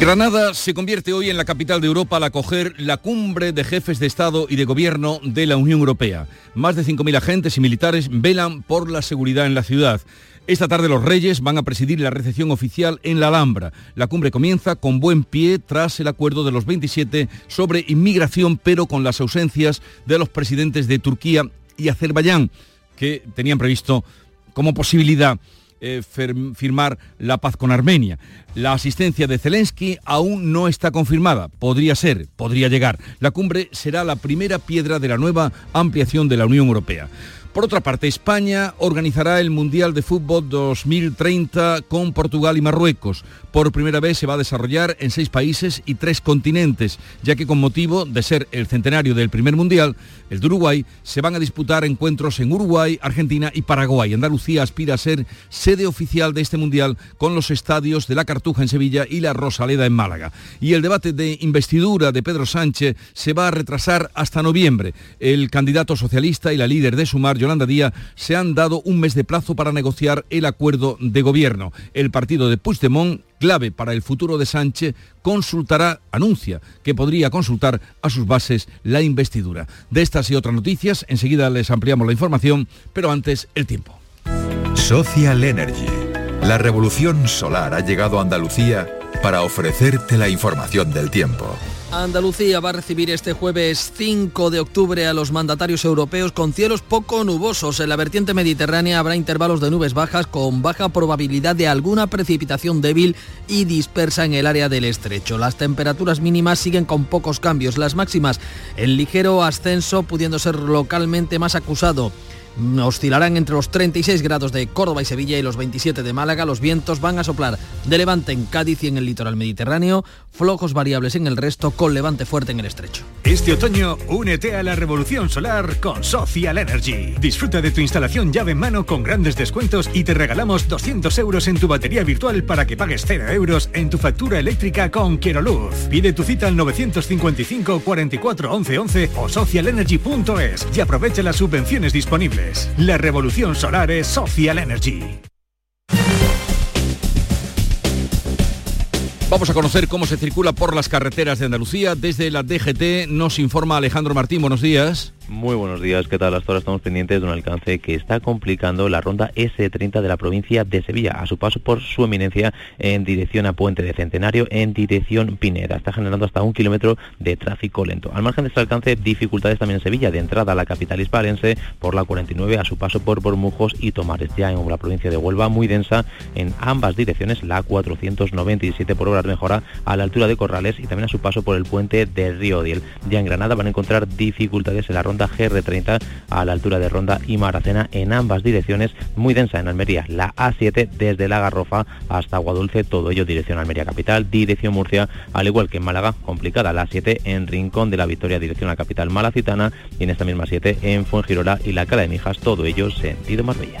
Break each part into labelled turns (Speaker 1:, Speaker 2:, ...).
Speaker 1: Granada se convierte hoy en la capital de Europa al acoger la cumbre de jefes de Estado y de Gobierno de la Unión Europea. Más de 5.000 agentes y militares velan por la seguridad en la ciudad. Esta tarde los reyes van a presidir la recepción oficial en la Alhambra. La cumbre comienza con buen pie tras el acuerdo de los 27 sobre inmigración, pero con las ausencias de los presidentes de Turquía y Azerbaiyán, que tenían previsto como posibilidad eh, firmar la paz con Armenia. La asistencia de Zelensky aún no está confirmada. Podría ser, podría llegar. La cumbre será la primera piedra de la nueva ampliación de la Unión Europea. Por otra parte, España organizará el Mundial de Fútbol 2030 con Portugal y Marruecos. Por primera vez se va a desarrollar en seis países y tres continentes, ya que con motivo de ser el centenario del primer Mundial, el de Uruguay, se van a disputar encuentros en Uruguay, Argentina y Paraguay. Andalucía aspira a ser sede oficial de este Mundial con los estadios de la Cartuja en Sevilla y la Rosaleda en Málaga. Y el debate de investidura de Pedro Sánchez se va a retrasar hasta noviembre. El candidato socialista y la líder de Sumar, Yolanda Díaz, se han dado un mes de plazo para negociar el acuerdo de gobierno. El partido de Puigdemont clave para el futuro de Sánchez, consultará, anuncia que podría consultar a sus bases la investidura. De estas y otras noticias, enseguida les ampliamos la información, pero antes el tiempo.
Speaker 2: Social Energy. La revolución solar ha llegado a Andalucía para ofrecerte la información del tiempo.
Speaker 3: Andalucía va a recibir este jueves 5 de octubre a los mandatarios europeos con cielos poco nubosos. En la vertiente mediterránea habrá intervalos de nubes bajas con baja probabilidad de alguna precipitación débil y dispersa en el área del estrecho. Las temperaturas mínimas siguen con pocos cambios, las máximas en ligero ascenso pudiendo ser localmente más acusado oscilarán entre los 36 grados de Córdoba y Sevilla y los 27 de Málaga. Los vientos van a soplar de levante en Cádiz y en el litoral mediterráneo, flojos variables en el resto, con levante fuerte en el estrecho.
Speaker 4: Este otoño, únete a la revolución solar con Social Energy. Disfruta de tu instalación llave en mano con grandes descuentos y te regalamos 200 euros en tu batería virtual para que pagues 0 euros en tu factura eléctrica con Luz. Pide tu cita al 955 44 11 11 o socialenergy.es y aprovecha las subvenciones disponibles. La revolución solar es Social Energy.
Speaker 1: Vamos a conocer cómo se circula por las carreteras de Andalucía. Desde la DGT nos informa Alejandro Martín. Buenos días.
Speaker 5: Muy buenos días, ¿qué tal? Hasta ahora estamos pendientes de un alcance que está complicando la ronda S30 de la provincia de Sevilla, a su paso por su eminencia en dirección a Puente de Centenario, en dirección Pineda. Está generando hasta un kilómetro de tráfico lento. Al margen de este alcance, dificultades también en Sevilla, de entrada a la capital hispalense por la 49, a su paso por Bormujos y Tomares, ya en la provincia de Huelva, muy densa en ambas direcciones, la 497 por hora mejora a la altura de Corrales y también a su paso por el puente de Río Diel. Ya en Granada van a encontrar dificultades en la ronda GR30 a la altura de Ronda y Maracena en ambas direcciones, muy densa en Almería, la A7 desde la Garrofa hasta Aguadulce, todo ello dirección Almería Capital, dirección Murcia, al igual que en Málaga, complicada la A7 en Rincón de la Victoria, dirección a la capital malacitana y en esta misma 7 en Fuengirola y la Cala de Mijas, todo ello sentido Marbella.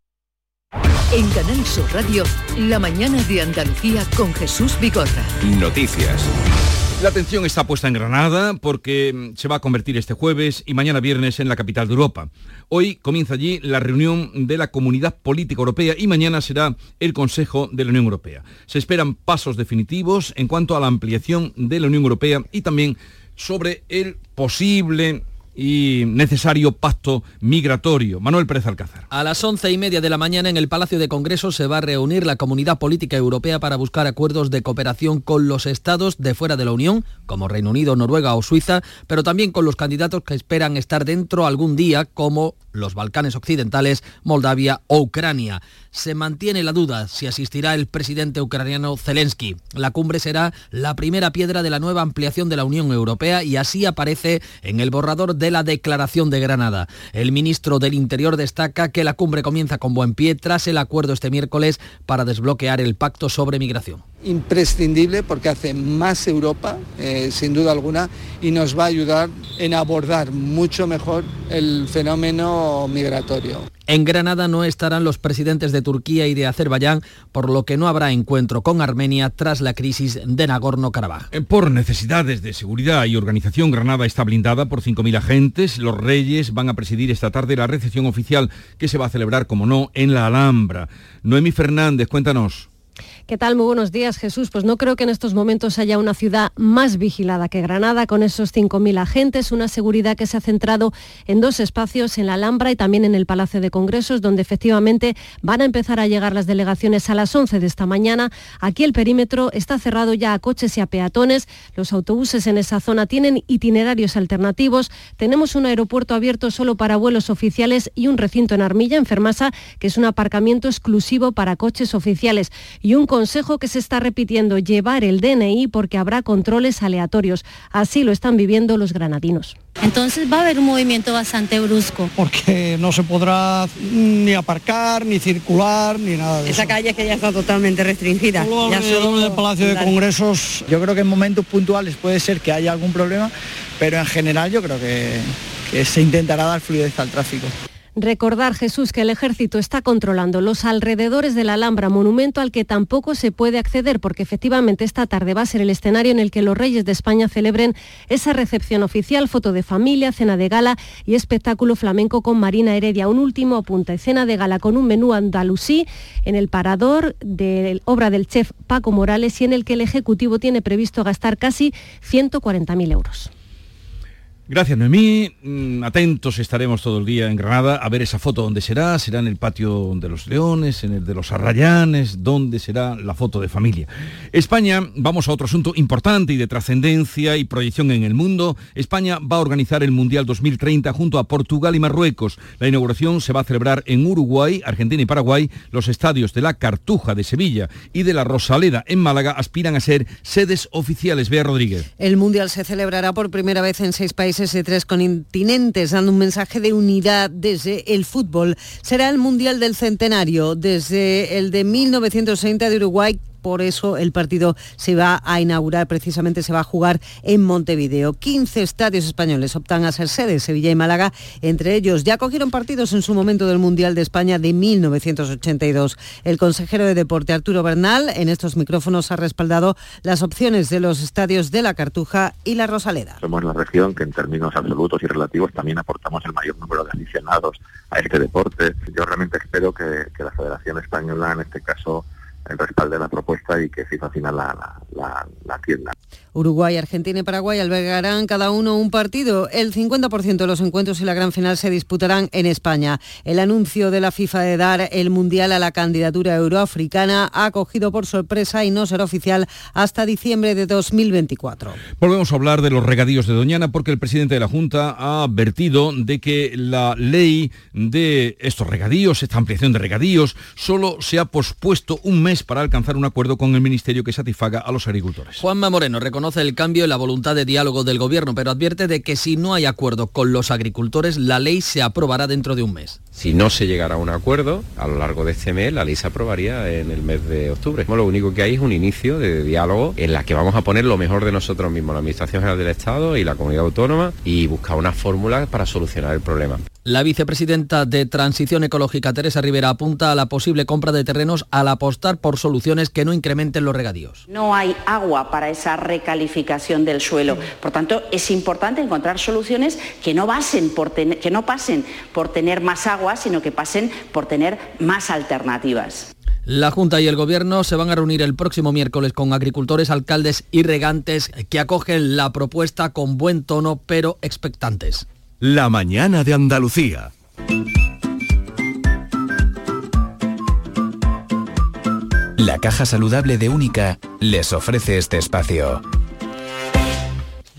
Speaker 6: En Canal Sur Radio, la mañana de Andalucía con Jesús Bigorra.
Speaker 2: Noticias.
Speaker 1: La atención está puesta en Granada porque mm, se va a convertir este jueves y mañana viernes en la capital de Europa. Hoy comienza allí la reunión de la Comunidad Política Europea y mañana será el Consejo de la Unión Europea. Se esperan pasos definitivos en cuanto a la ampliación de la Unión Europea y también sobre el posible y necesario pacto migratorio. Manuel Pérez Alcázar.
Speaker 3: A las once y media de la mañana en el Palacio de Congreso se va a reunir la Comunidad Política Europea para buscar acuerdos de cooperación con los estados de fuera de la Unión, como Reino Unido, Noruega o Suiza, pero también con los candidatos que esperan estar dentro algún día, como los Balcanes Occidentales, Moldavia o Ucrania. Se mantiene la duda si asistirá el presidente ucraniano Zelensky. La cumbre será la primera piedra de la nueva ampliación de la Unión Europea y así aparece en el borrador de la Declaración de Granada. El ministro del Interior destaca que la cumbre comienza con buen pie tras el acuerdo este miércoles para desbloquear el pacto sobre migración
Speaker 7: imprescindible porque hace más Europa, eh, sin duda alguna, y nos va a ayudar en abordar mucho mejor el fenómeno migratorio.
Speaker 3: En Granada no estarán los presidentes de Turquía y de Azerbaiyán, por lo que no habrá encuentro con Armenia tras la crisis de Nagorno-Karabaj.
Speaker 1: Eh, por necesidades de seguridad y organización, Granada está blindada por 5.000 agentes. Los reyes van a presidir esta tarde la recepción oficial que se va a celebrar, como no, en la Alhambra. Noemi Fernández, cuéntanos.
Speaker 8: ¿Qué tal? Muy buenos días, Jesús. Pues no creo que en estos momentos haya una ciudad más vigilada que Granada, con esos 5.000 agentes, una seguridad que se ha centrado en dos espacios, en la Alhambra y también en el Palacio de Congresos, donde efectivamente van a empezar a llegar las delegaciones a las 11 de esta mañana. Aquí el perímetro está cerrado ya a coches y a peatones. Los autobuses en esa zona tienen itinerarios alternativos. Tenemos un aeropuerto abierto solo para vuelos oficiales y un recinto en Armilla, en Fermasa, que es un aparcamiento exclusivo para coches oficiales. Y un consejo que se está repitiendo, llevar el DNI porque habrá controles aleatorios. Así lo están viviendo los granadinos.
Speaker 9: Entonces va a haber un movimiento bastante brusco.
Speaker 10: Porque no se podrá ni aparcar, ni circular, ni nada de
Speaker 11: Esa calle que ya está totalmente restringida.
Speaker 10: ya solo del Palacio de Congresos. Yo creo que en momentos puntuales puede ser que haya algún problema, pero en general yo creo que, que se intentará dar fluidez al tráfico.
Speaker 8: Recordar, Jesús, que el ejército está controlando los alrededores de la Alhambra, monumento al que tampoco se puede acceder, porque efectivamente esta tarde va a ser el escenario en el que los reyes de España celebren esa recepción oficial, foto de familia, cena de gala y espectáculo flamenco con Marina Heredia. Un último apunte, cena de gala con un menú andalusí en el parador de obra del chef Paco Morales y en el que el Ejecutivo tiene previsto gastar casi 140.000 euros.
Speaker 1: Gracias, Noemí. Mm, atentos estaremos todo el día en Granada a ver esa foto donde será. Será en el patio de los Leones, en el de los Arrayanes, donde será la foto de familia. España, vamos a otro asunto importante y de trascendencia y proyección en el mundo. España va a organizar el Mundial 2030 junto a Portugal y Marruecos. La inauguración se va a celebrar en Uruguay, Argentina y Paraguay. Los estadios de la Cartuja de Sevilla y de la Rosaleda en Málaga aspiran a ser sedes oficiales. Bea Rodríguez.
Speaker 12: El Mundial se celebrará por primera vez en seis países de tres continentes, dando un mensaje de unidad desde el fútbol. Será el Mundial del Centenario, desde el de 1960 de Uruguay por eso el partido se va a inaugurar, precisamente se va a jugar en Montevideo. 15 estadios españoles optan a ser sedes, Sevilla y Málaga, entre ellos ya cogieron partidos en su momento del Mundial de España de 1982. El consejero de Deporte Arturo Bernal en estos micrófonos ha respaldado las opciones de los estadios de la Cartuja y la Rosaleda.
Speaker 13: Somos la región que en términos absolutos y relativos también aportamos el mayor número de aficionados a este deporte. Yo realmente espero que, que la Federación Española en este caso el respaldo de la propuesta y que FIFA final la, la, la, tienda.
Speaker 12: Uruguay, Argentina y Paraguay albergarán cada uno un partido. El 50% de los encuentros y la gran final se disputarán en España. El anuncio de la FIFA de dar el Mundial a la candidatura euroafricana ha cogido por sorpresa y no será oficial hasta diciembre de 2024.
Speaker 1: Volvemos a hablar de los regadíos de Doñana porque el presidente de la Junta ha advertido de que la ley de estos regadíos, esta ampliación de regadíos, solo se ha pospuesto un mes para alcanzar un acuerdo con el Ministerio que satisfaga a los agricultores.
Speaker 3: Juanma Moreno reconoce el cambio y la voluntad de diálogo del Gobierno, pero advierte de que si no hay acuerdo con los agricultores, la ley se aprobará dentro de un mes.
Speaker 14: Si no se llegara a un acuerdo, a lo largo de este mes, la ley se aprobaría en el mes de octubre. Lo único que hay es un inicio de diálogo en la que vamos a poner lo mejor de nosotros mismos, la Administración General del Estado y la Comunidad Autónoma, y buscar una fórmula para solucionar el problema.
Speaker 3: La vicepresidenta de Transición Ecológica, Teresa Rivera, apunta a la posible compra de terrenos al apostar por soluciones que no incrementen los regadíos.
Speaker 15: No hay agua para esa recalificación del suelo. Por tanto, es importante encontrar soluciones que no, por que no pasen por tener más agua, sino que pasen por tener más alternativas.
Speaker 3: La Junta y el Gobierno se van a reunir el próximo miércoles con agricultores, alcaldes y regantes que acogen la propuesta con buen tono pero expectantes.
Speaker 16: La mañana de Andalucía.
Speaker 17: La caja saludable de Única les ofrece este espacio.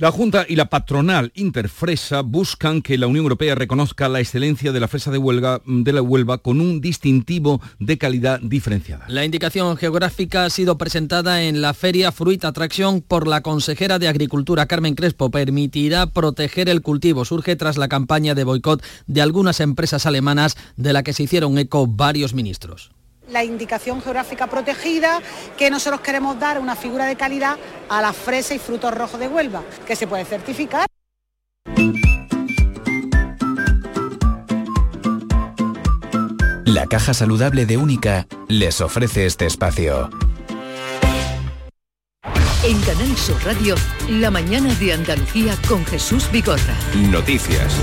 Speaker 1: La Junta y la patronal Interfresa buscan que la Unión Europea reconozca la excelencia de la fresa de, Huelga, la Huelva con un distintivo de calidad diferenciada.
Speaker 3: La indicación geográfica ha sido presentada en la Feria Fruit Attraction por la consejera de Agricultura Carmen Crespo. Permitirá proteger el cultivo. Surge tras la campaña de boicot de algunas empresas alemanas de la que se hicieron eco varios ministros
Speaker 18: la indicación geográfica protegida, que nosotros queremos dar una figura de calidad a la fresa y frutos rojos de Huelva, que se puede certificar.
Speaker 17: La caja saludable de Única les ofrece este espacio.
Speaker 6: En Canal Sur Radio, la mañana de Andalucía con Jesús Bigorra.
Speaker 16: Noticias.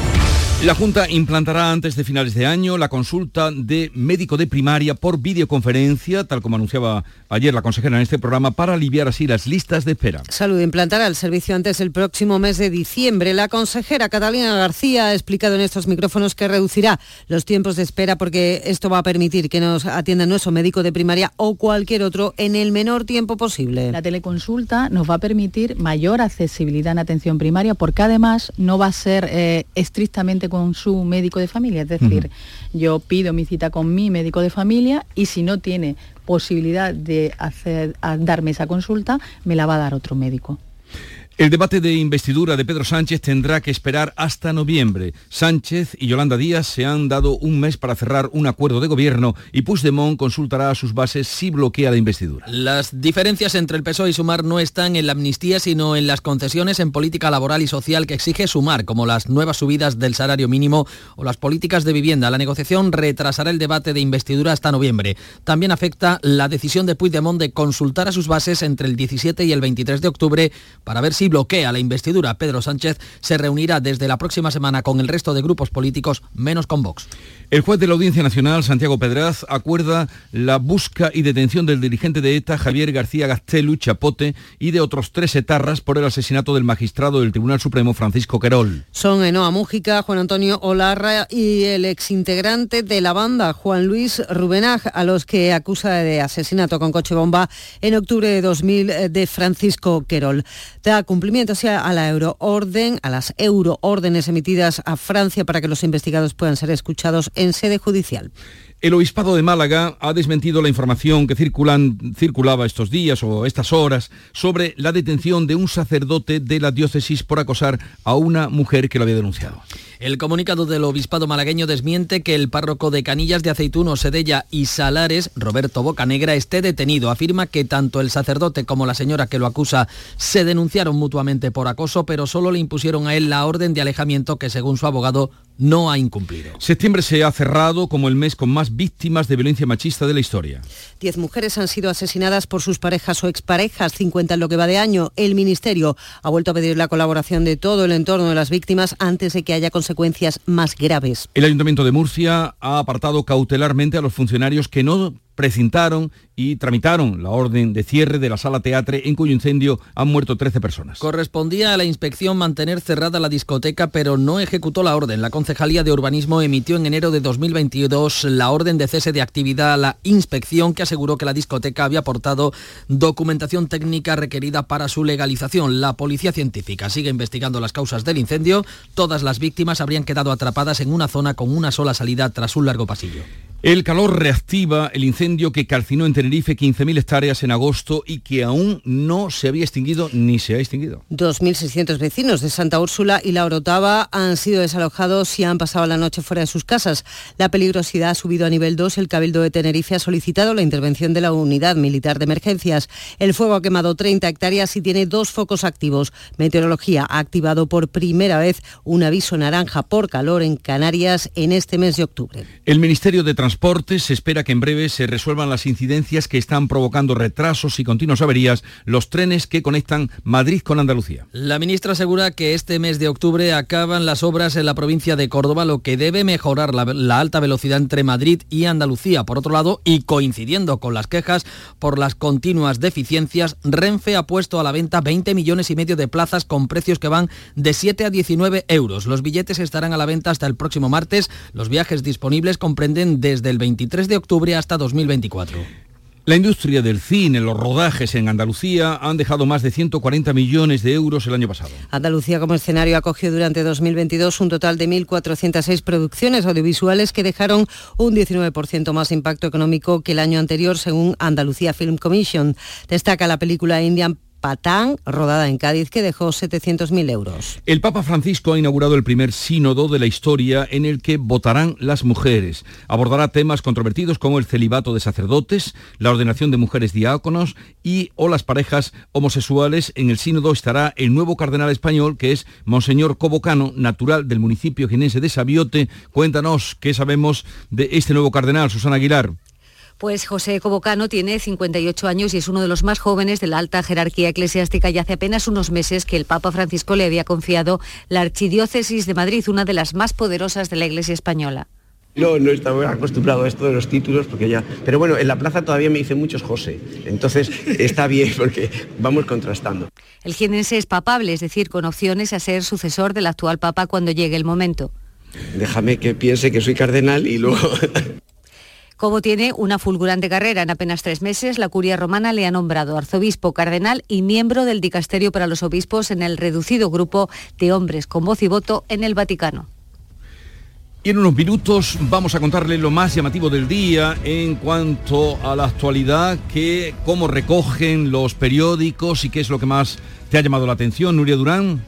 Speaker 1: La Junta implantará antes de finales de año la consulta de médico de primaria por videoconferencia, tal como anunciaba ayer la consejera en este programa, para aliviar así las listas de espera.
Speaker 12: Salud implantará el servicio antes del próximo mes de diciembre. La consejera Catalina García ha explicado en estos micrófonos que reducirá los tiempos de espera porque esto va a permitir que nos atienda nuestro médico de primaria o cualquier otro en el menor tiempo posible.
Speaker 19: La teleconsulta nos va a permitir mayor accesibilidad en atención primaria porque además no va a ser eh, estrictamente con su médico de familia. Es decir, yo pido mi cita con mi médico de familia y si no tiene posibilidad de hacer, darme esa consulta, me la va a dar otro médico.
Speaker 1: El debate de investidura de Pedro Sánchez tendrá que esperar hasta noviembre. Sánchez y Yolanda Díaz se han dado un mes para cerrar un acuerdo de gobierno y Puigdemont consultará a sus bases si bloquea la investidura.
Speaker 3: Las diferencias entre el PSOE y Sumar no están en la amnistía, sino en las concesiones en política laboral y social que exige Sumar, como las nuevas subidas del salario mínimo o las políticas de vivienda. La negociación retrasará el debate de investidura hasta noviembre. También afecta la decisión de Puigdemont de consultar a sus bases entre el 17 y el 23 de octubre para ver si bloquea la investidura. Pedro Sánchez se reunirá desde la próxima semana con el resto de grupos políticos, menos con Vox.
Speaker 1: El juez de la Audiencia Nacional, Santiago Pedraz, acuerda la busca y detención del dirigente de ETA, Javier García Gastelu Chapote, y de otros tres etarras por el asesinato del magistrado del Tribunal Supremo, Francisco Querol.
Speaker 12: Son Enoa Mújica, Juan Antonio Olarra y el exintegrante de la banda, Juan Luis Rubenaj, a los que acusa de asesinato con coche bomba en octubre de 2000 de Francisco Querol. Da cumplimiento a la euroorden, a las euroórdenes emitidas a Francia para que los investigados puedan ser escuchados en sede judicial.
Speaker 1: El Obispado de Málaga ha desmentido la información que circulaba estos días o estas horas sobre la detención de un sacerdote de la diócesis por acosar a una mujer que lo había denunciado.
Speaker 3: El comunicado del Obispado malagueño desmiente que el párroco de Canillas de Aceituno, Sedella y Salares, Roberto Bocanegra, esté detenido. Afirma que tanto el sacerdote como la señora que lo acusa se denunciaron mutuamente por acoso, pero solo le impusieron a él la orden de alejamiento que, según su abogado, no ha incumplido.
Speaker 1: Septiembre se ha cerrado como el mes con más víctimas de violencia machista de la historia.
Speaker 12: Diez mujeres han sido asesinadas por sus parejas o exparejas, 50 en lo que va de año. El Ministerio ha vuelto a pedir la colaboración de todo el entorno de las víctimas antes de que haya consecuencias más graves.
Speaker 1: El Ayuntamiento de Murcia ha apartado cautelarmente a los funcionarios que no precintaron y tramitaron la orden de cierre de la sala teatre en cuyo incendio han muerto 13 personas.
Speaker 3: Correspondía a la inspección mantener cerrada la discoteca, pero no ejecutó la orden. La Concejalía de Urbanismo emitió en enero de 2022 la orden de cese de actividad a la inspección que aseguró que la discoteca había aportado documentación técnica requerida para su legalización. La policía científica sigue investigando las causas del incendio. Todas las víctimas habrían quedado atrapadas en una zona con una sola salida tras un largo pasillo.
Speaker 1: El calor reactiva el incendio que calcinó en Tenerife 15.000 hectáreas en agosto y que aún no se había extinguido ni se ha extinguido.
Speaker 12: 2.600 vecinos de Santa Úrsula y La Orotava han sido desalojados y han pasado la noche fuera de sus casas. La peligrosidad ha subido a nivel 2. El Cabildo de Tenerife ha solicitado la intervención de la Unidad Militar de Emergencias. El fuego ha quemado 30 hectáreas y tiene dos focos activos. Meteorología ha activado por primera vez un aviso naranja por calor en Canarias en este mes de octubre.
Speaker 1: El Ministerio de transporte se espera que en breve se resuelvan las incidencias que están provocando retrasos y continuas averías los trenes que conectan Madrid con Andalucía.
Speaker 3: La ministra asegura que este mes de octubre acaban las obras en la provincia de Córdoba, lo que debe mejorar la alta velocidad entre Madrid y Andalucía. Por otro lado, y coincidiendo con las quejas por las continuas deficiencias, Renfe ha puesto a la venta 20 millones y medio de plazas con precios que van de 7 a 19 euros. Los billetes estarán a la venta hasta el próximo martes. Los viajes disponibles comprenden desde el 23 de octubre hasta 2024.
Speaker 1: La industria del cine, los rodajes en Andalucía han dejado más de 140 millones de euros el año pasado.
Speaker 12: Andalucía como escenario acogió durante 2022 un total de 1.406 producciones audiovisuales que dejaron un 19% más impacto económico que el año anterior según Andalucía Film Commission. Destaca la película Indian Patán, rodada en Cádiz, que dejó 700.000 euros.
Speaker 1: El Papa Francisco ha inaugurado el primer sínodo de la historia en el que votarán las mujeres. Abordará temas controvertidos como el celibato de sacerdotes, la ordenación de mujeres diáconos y o las parejas homosexuales. En el sínodo estará el nuevo cardenal español que es Monseñor Cobocano, natural del municipio jienense de Sabiote. Cuéntanos qué sabemos de este nuevo cardenal, Susana Aguilar.
Speaker 20: Pues José Cobocano tiene 58 años y es uno de los más jóvenes de la alta jerarquía eclesiástica y hace apenas unos meses que el Papa Francisco le había confiado la Archidiócesis de Madrid, una de las más poderosas de la Iglesia española.
Speaker 21: No, no estaba acostumbrado a esto de los títulos porque ya... Pero bueno, en la plaza todavía me dicen muchos José, entonces está bien porque vamos contrastando.
Speaker 20: El jienense es papable, es decir, con opciones a ser sucesor del actual Papa cuando llegue el momento.
Speaker 21: Déjame que piense que soy cardenal y luego...
Speaker 20: Cobo tiene una fulgurante carrera. En apenas tres meses, la curia romana le ha nombrado arzobispo, cardenal y miembro del dicasterio para los obispos en el reducido grupo de hombres con voz y voto en el Vaticano.
Speaker 1: Y en unos minutos vamos a contarle lo más llamativo del día en cuanto a la actualidad, que cómo recogen los periódicos y qué es lo que más te ha llamado la atención, Nuria Durán.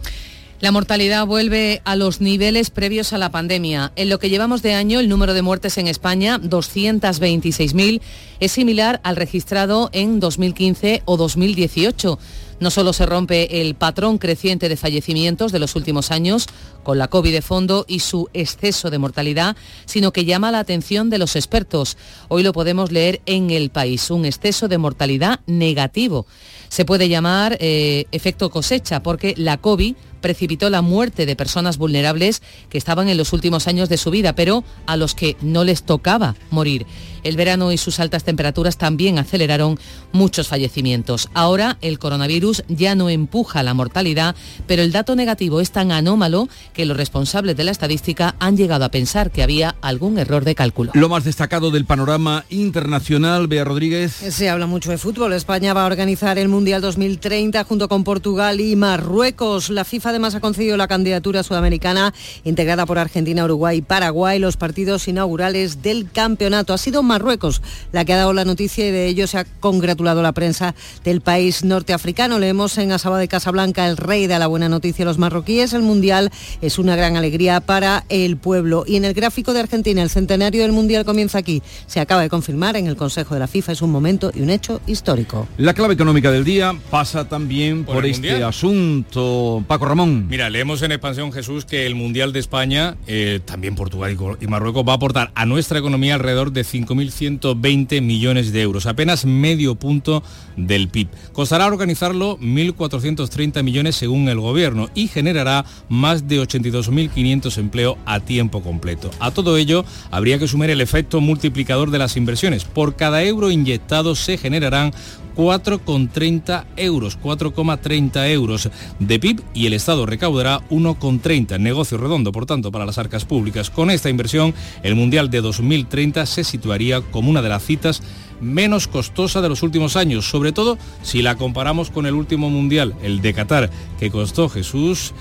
Speaker 22: La mortalidad vuelve a los niveles previos a la pandemia. En lo que llevamos de año, el número de muertes en España, 226.000, es similar al registrado en 2015 o 2018. No solo se rompe el patrón creciente de fallecimientos de los últimos años, con la COVID de fondo y su exceso de mortalidad, sino que llama la atención de los expertos. Hoy lo podemos leer en el país, un exceso de mortalidad negativo. Se puede llamar eh, efecto cosecha, porque la COVID precipitó la muerte de personas vulnerables que estaban en los últimos años de su vida, pero a los que no les tocaba morir. El verano y sus altas temperaturas también aceleraron muchos fallecimientos. Ahora el coronavirus ya no empuja la mortalidad, pero el dato negativo es tan anómalo que los responsables de la estadística han llegado a pensar que había algún error de cálculo.
Speaker 1: Lo más destacado del panorama internacional, Bea Rodríguez.
Speaker 12: Se habla mucho de fútbol. España va a organizar el Mundial 2030 junto con Portugal y Marruecos. La FIFA además ha concedido la candidatura sudamericana integrada por Argentina, Uruguay y Paraguay, los partidos inaugurales del campeonato. Ha sido Marruecos la que ha dado la noticia y de ello se ha congratulado la prensa del país norteafricano. Leemos en Asaba de Casablanca, el rey de la buena noticia los marroquíes. El Mundial es una gran alegría para el pueblo. Y en el gráfico de Argentina, el centenario del Mundial comienza aquí. Se acaba de confirmar en el Consejo de la FIFA. Es un momento y un hecho histórico.
Speaker 1: La clave económica del día pasa también por, por este mundial? asunto. Paco Ramón.
Speaker 23: Mira, leemos en Expansión Jesús que el Mundial de España, eh, también Portugal y Marruecos, va a aportar a nuestra economía alrededor de 5.120 millones de euros, apenas medio punto del PIB. Costará organizarlo 1.430 millones según el gobierno y generará más de 82.500 empleos a tiempo completo. A todo ello, habría que sumar el efecto multiplicador de las inversiones. Por cada euro inyectado se generarán 4,30 euros, 4,30 euros de PIB y el Estado recaudará 1,30. Negocio redondo, por tanto, para las arcas públicas. Con esta inversión, el Mundial de 2030 se situaría como una de las citas menos costosa de los últimos años, sobre todo si la comparamos con el último Mundial, el de Qatar, que costó Jesús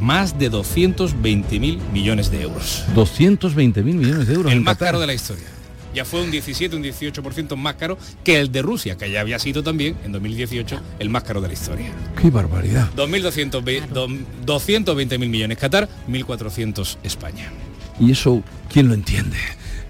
Speaker 23: más de 220 mil millones de euros.
Speaker 1: 220 mil millones de euros.
Speaker 23: El más caro de la historia ya fue un 17, un 18% más caro que el de Rusia, que ya había sido también en 2018 el más caro de la historia.
Speaker 1: ¡Qué barbaridad!
Speaker 23: 2.220 mil millones Qatar, 1.400 España.
Speaker 1: ¿Y eso quién lo entiende?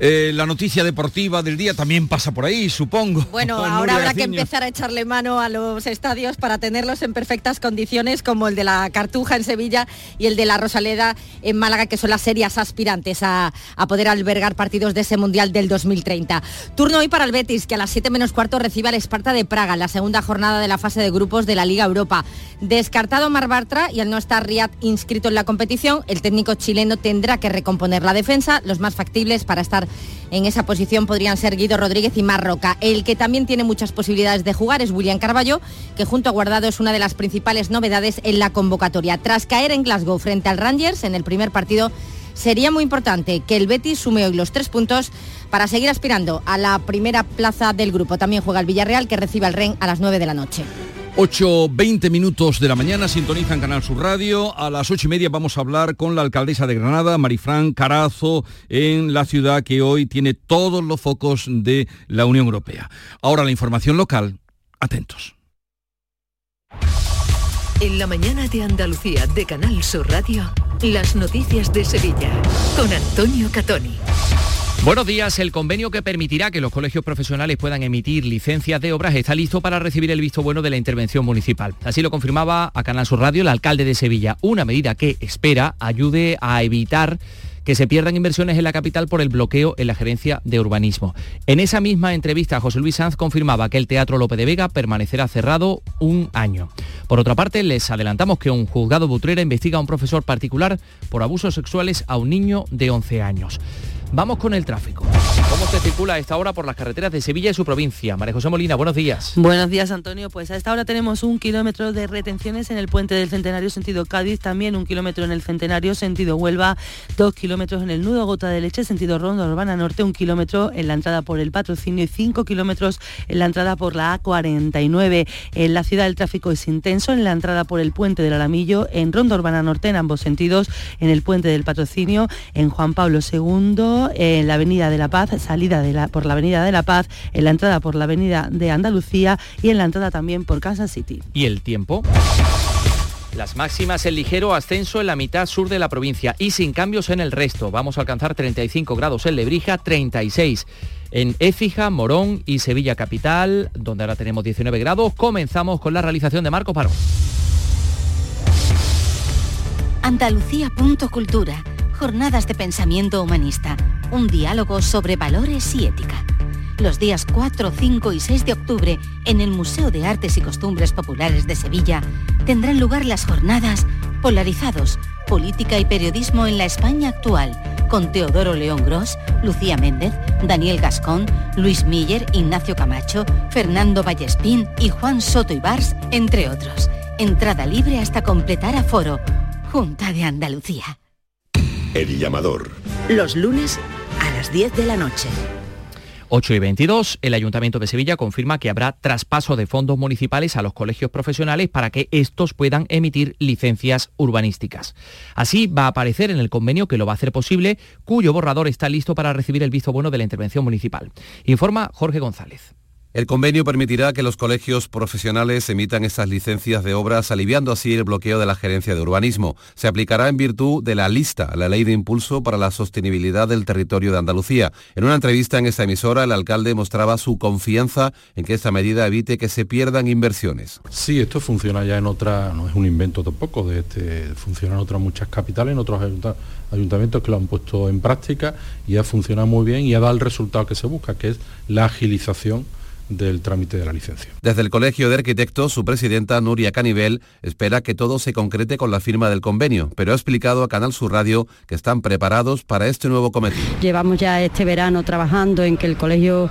Speaker 1: Eh, la noticia deportiva del día también pasa por ahí, supongo.
Speaker 24: Bueno, ahora habrá que empezar a echarle mano a los estadios para tenerlos en perfectas condiciones, como el de la Cartuja en Sevilla y el de la Rosaleda en Málaga, que son las serias aspirantes a, a poder albergar partidos de ese Mundial del 2030. Turno hoy para el Betis, que a las 7 menos cuarto recibe al Esparta de Praga, en la segunda jornada de la fase de grupos de la Liga Europa. Descartado Mar Bartra y al no estar Riyad inscrito en la competición, el técnico chileno tendrá que recomponer la defensa. Los más factibles para estar en esa posición podrían ser Guido Rodríguez y Marroca. El que también tiene muchas posibilidades de jugar es William Carballo, que junto a Guardado es una de las principales novedades en la convocatoria. Tras caer en Glasgow frente al Rangers en el primer partido, sería muy importante que el Betis sume hoy los tres puntos para seguir aspirando a la primera plaza del grupo. También juega el Villarreal, que recibe al Ren a las 9 de la noche.
Speaker 1: 8.20 minutos de la mañana, sintonizan Canal Sur Radio. A las ocho y media vamos a hablar con la alcaldesa de Granada, Marifran Carazo, en la ciudad que hoy tiene todos los focos de la Unión Europea. Ahora la información local, atentos.
Speaker 6: En la mañana de Andalucía de Canal Sur Radio, las noticias de Sevilla con Antonio Catoni.
Speaker 25: Buenos días. El convenio que permitirá que los colegios profesionales puedan emitir licencias de obras está listo para recibir el visto bueno de la intervención municipal. Así lo confirmaba a Canal Sur Radio el alcalde de Sevilla, una medida que espera ayude a evitar que se pierdan inversiones en la capital por el bloqueo en la gerencia de urbanismo. En esa misma entrevista, José Luis Sanz confirmaba que el Teatro Lope de Vega permanecerá cerrado un año. Por otra parte, les adelantamos que un juzgado butrera investiga a un profesor particular por abusos sexuales a un niño de 11 años. Vamos con el tráfico. ¿Cómo se circula a esta hora por las carreteras de Sevilla y su provincia? María José Molina, buenos días.
Speaker 26: Buenos días, Antonio. Pues a esta hora tenemos un kilómetro de retenciones en el puente del Centenario sentido Cádiz, también un kilómetro en el Centenario sentido Huelva, dos kilómetros en el nudo Gota de Leche sentido Ronda Urbana Norte, un kilómetro en la entrada por el patrocinio y cinco kilómetros en la entrada por la A49. En la ciudad el tráfico es intenso en la entrada por el puente del Alamillo, en Ronda Urbana Norte en ambos sentidos, en el puente del patrocinio, en Juan Pablo II, en la Avenida de la Paz, salida de la, por la Avenida de la Paz, en la entrada por la Avenida de Andalucía y en la entrada también por Kansas City.
Speaker 25: ¿Y el tiempo? Las máximas en ligero ascenso en la mitad sur de la provincia y sin cambios en el resto. Vamos a alcanzar 35 grados en Lebrija, 36 en Écija, Morón y Sevilla Capital, donde ahora tenemos 19 grados. Comenzamos con la realización de Marco Parón.
Speaker 27: Andalucía.cultura. Jornadas de pensamiento humanista. Un diálogo sobre valores y ética. Los días 4, 5 y 6 de octubre, en el Museo de Artes y Costumbres Populares de Sevilla, tendrán lugar las jornadas Polarizados, Política y Periodismo en la España actual, con Teodoro León Gros, Lucía Méndez, Daniel Gascón, Luis Miller, Ignacio Camacho, Fernando Vallespín y Juan Soto Ibars, entre otros. Entrada libre hasta completar aforo. Junta de Andalucía.
Speaker 16: El llamador.
Speaker 28: Los lunes a las 10 de la noche.
Speaker 25: 8 y 22, el Ayuntamiento de Sevilla confirma que habrá traspaso de fondos municipales a los colegios profesionales para que estos puedan emitir licencias urbanísticas. Así va a aparecer en el convenio que lo va a hacer posible, cuyo borrador está listo para recibir el visto bueno de la intervención municipal. Informa Jorge González.
Speaker 29: El convenio permitirá que los colegios profesionales emitan estas licencias de obras, aliviando así el bloqueo de la gerencia de urbanismo. Se aplicará en virtud de la lista, la ley de impulso para la sostenibilidad del territorio de Andalucía. En una entrevista en esta emisora, el alcalde mostraba su confianza en que esta medida evite que se pierdan inversiones.
Speaker 30: Sí, esto funciona ya en otra, no es un invento tampoco, de este, funciona en otras muchas capitales, en otros ayuntamientos que lo han puesto en práctica y ha funcionado muy bien y ha dado el resultado que se busca, que es la agilización del trámite de la licencia.
Speaker 29: Desde el Colegio de Arquitectos, su presidenta Nuria Canivel espera que todo se concrete con la firma del convenio, pero ha explicado a Canal Sur Radio que están preparados para este nuevo cometido.
Speaker 31: Llevamos ya este verano trabajando en que el colegio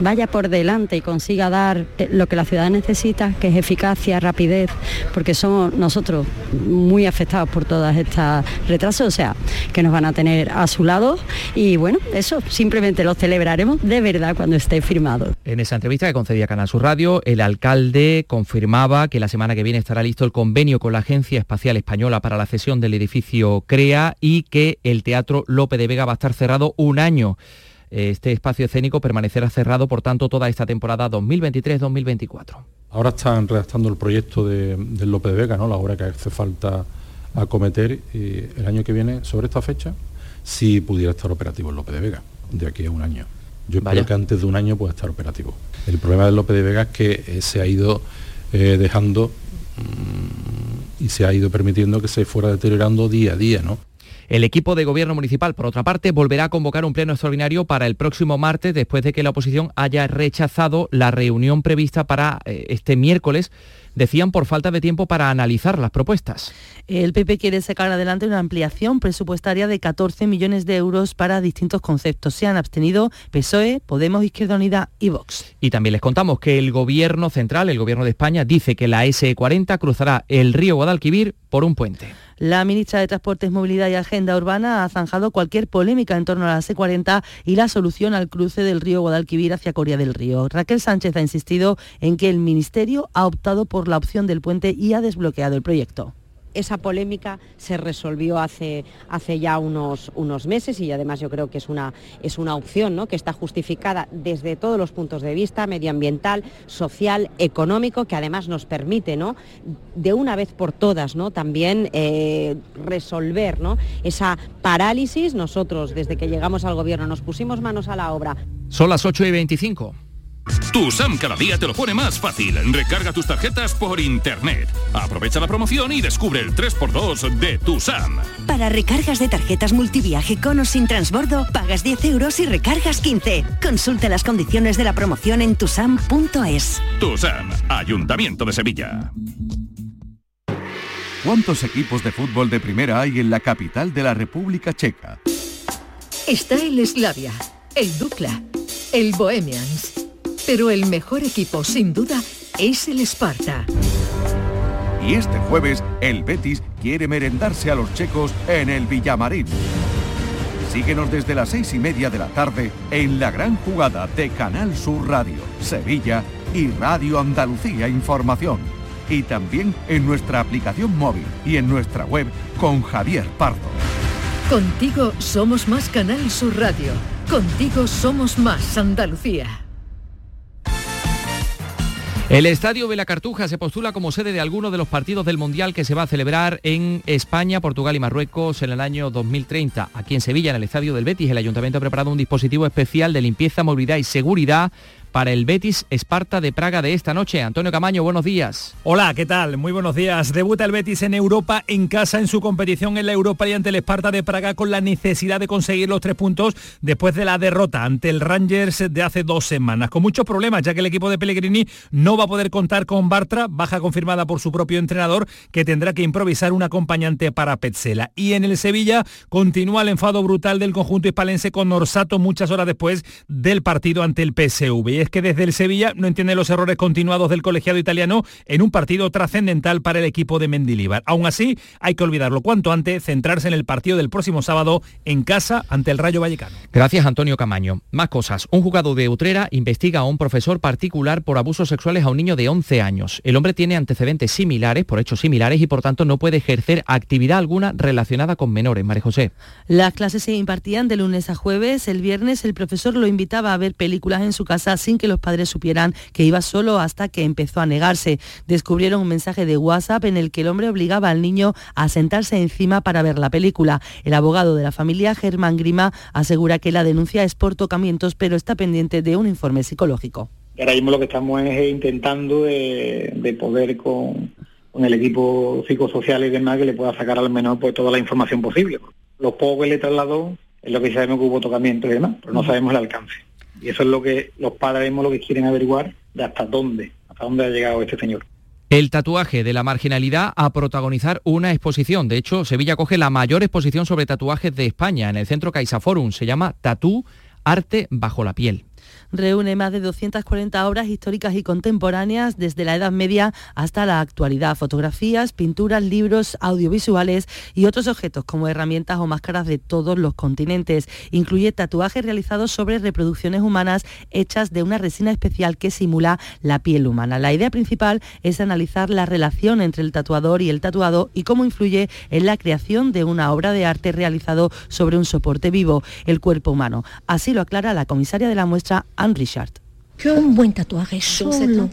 Speaker 31: vaya por delante y consiga dar lo que la ciudad necesita, que es eficacia, rapidez, porque somos nosotros muy afectados por todas estas retrasos, o sea, que nos van a tener a su lado y bueno, eso simplemente lo celebraremos de verdad cuando esté firmado.
Speaker 25: En esa entrevista que concedía Canal Sur Radio, el alcalde confirmaba que la semana que viene estará listo el convenio con la Agencia Espacial Española para la cesión del edificio CREA y que el Teatro Lope de Vega va a estar cerrado un año. Este espacio escénico permanecerá cerrado, por tanto, toda esta temporada 2023-2024.
Speaker 30: Ahora están redactando el proyecto de, del Lope de Vega, ¿no? la obra que hace falta acometer y el año que viene, sobre esta fecha, si pudiera estar operativo el Lope de Vega. de aquí a un año. Yo espero que antes de un año pueda estar operativo. El problema de López de Vega es que eh, se ha ido eh, dejando mm, y se ha ido permitiendo que se fuera deteriorando día a día, ¿no?
Speaker 25: El equipo de gobierno municipal, por otra parte, volverá a convocar un pleno extraordinario para el próximo martes después de que la oposición haya rechazado la reunión prevista para eh, este miércoles decían por falta de tiempo para analizar las propuestas.
Speaker 26: El PP quiere sacar adelante una ampliación presupuestaria de 14 millones de euros para distintos conceptos. Se han abstenido PSOE, Podemos, Izquierda Unida y Vox.
Speaker 25: Y también les contamos que el Gobierno central, el Gobierno de España, dice que la SE40 cruzará el río Guadalquivir por un puente.
Speaker 26: La ministra de Transportes, Movilidad y Agenda Urbana ha zanjado cualquier polémica en torno a la C40 y la solución al cruce del río Guadalquivir hacia Corea del Río. Raquel Sánchez ha insistido en que el Ministerio ha optado por la opción del puente y ha desbloqueado el proyecto
Speaker 32: esa polémica se resolvió hace, hace ya unos, unos, meses y además yo creo que es una, es una opción ¿no? que está justificada desde todos los puntos de vista, medioambiental, social, económico, que además nos permite ¿no? de una vez por todas ¿no? también eh, resolver ¿no? esa parálisis. Nosotros desde que llegamos al gobierno nos pusimos manos a la obra.
Speaker 25: Son las 8 y 25.
Speaker 33: Tu SAM cada día te lo pone más fácil. Recarga tus tarjetas por internet. Aprovecha la promoción y descubre el 3x2 de tu SAM.
Speaker 34: Para recargas de tarjetas multiviaje con o sin transbordo, pagas 10 euros y recargas 15. Consulta las condiciones de la promoción en tusam.es.
Speaker 33: Tu SAM, Ayuntamiento de Sevilla.
Speaker 35: ¿Cuántos equipos de fútbol de primera hay en la capital de la República Checa?
Speaker 6: Está el Slavia, el Dukla, el Bohemians pero el mejor equipo, sin duda, es el Sparta.
Speaker 35: Y este jueves, el Betis quiere merendarse a los checos en el Villamarín. Síguenos desde las seis y media de la tarde en la gran jugada de Canal Sur Radio, Sevilla y Radio Andalucía Información. Y también en nuestra aplicación móvil y en nuestra web con Javier Pardo.
Speaker 6: Contigo somos más Canal Sur Radio. Contigo somos más Andalucía.
Speaker 25: El Estadio de la Cartuja se postula como sede de alguno de los partidos del Mundial que se va a celebrar en España, Portugal y Marruecos en el año 2030. Aquí en Sevilla, en el Estadio del Betis, el Ayuntamiento ha preparado un dispositivo especial de limpieza, movilidad y seguridad para el Betis Esparta de Praga de esta noche. Antonio Camaño, buenos días.
Speaker 36: Hola, ¿qué tal? Muy buenos días. Debuta el Betis en Europa en casa en su competición en la Europa y ante el Esparta de Praga con la necesidad de conseguir los tres puntos después de la derrota ante el Rangers de hace dos semanas. Con muchos problemas, ya que el equipo de Pellegrini no va a poder contar con Bartra, baja confirmada por su propio entrenador, que tendrá que improvisar un acompañante para Petzela. Y en el Sevilla continúa el enfado brutal del conjunto hispalense con Orsato muchas horas después del partido ante el PSV es que desde el Sevilla no entiende los errores continuados del colegiado italiano en un partido trascendental para el equipo de Mendilibar. Aún así, hay que olvidarlo cuanto antes, centrarse en el partido del próximo sábado en casa ante el Rayo Vallecano.
Speaker 25: Gracias, Antonio Camaño. Más cosas. Un juzgado de Utrera investiga a un profesor particular por abusos sexuales a un niño de 11 años. El hombre tiene antecedentes similares, por hechos similares, y por tanto no puede ejercer actividad alguna relacionada con menores. María José.
Speaker 26: Las clases se impartían de lunes a jueves. El viernes el profesor lo invitaba a ver películas en su casa sin que los padres supieran que iba solo hasta que empezó a negarse. Descubrieron un mensaje de WhatsApp en el que el hombre obligaba al niño a sentarse encima para ver la película. El abogado de la familia, Germán Grima, asegura que la denuncia es por tocamientos, pero está pendiente de un informe psicológico.
Speaker 37: Ahora mismo lo que estamos es intentando de, poder con, el equipo psicosocial y demás que le pueda sacar al menor pues, toda la información posible. Los pocos que le trasladó es lo que sabemos que hubo tocamiento y demás, pero no sabemos el alcance. Y eso es lo que los padres lo que quieren averiguar de hasta dónde, hasta dónde ha llegado este señor.
Speaker 25: El tatuaje de la marginalidad a protagonizar una exposición. De hecho, Sevilla coge la mayor exposición sobre tatuajes de España en el centro Caixa Forum. Se llama Tatú, Arte bajo la piel
Speaker 26: reúne más de 240 obras históricas y contemporáneas desde la Edad Media hasta la actualidad, fotografías, pinturas, libros, audiovisuales y otros objetos como herramientas o máscaras de todos los continentes. Incluye tatuajes realizados sobre reproducciones humanas hechas de una resina especial que simula la piel humana. La idea principal es analizar la relación entre el tatuador y el tatuado y cómo influye en la creación de una obra de arte realizado sobre un soporte vivo, el cuerpo humano. Así lo aclara la comisaria de la muestra Anne Richard.
Speaker 38: Un buen tatuaje solo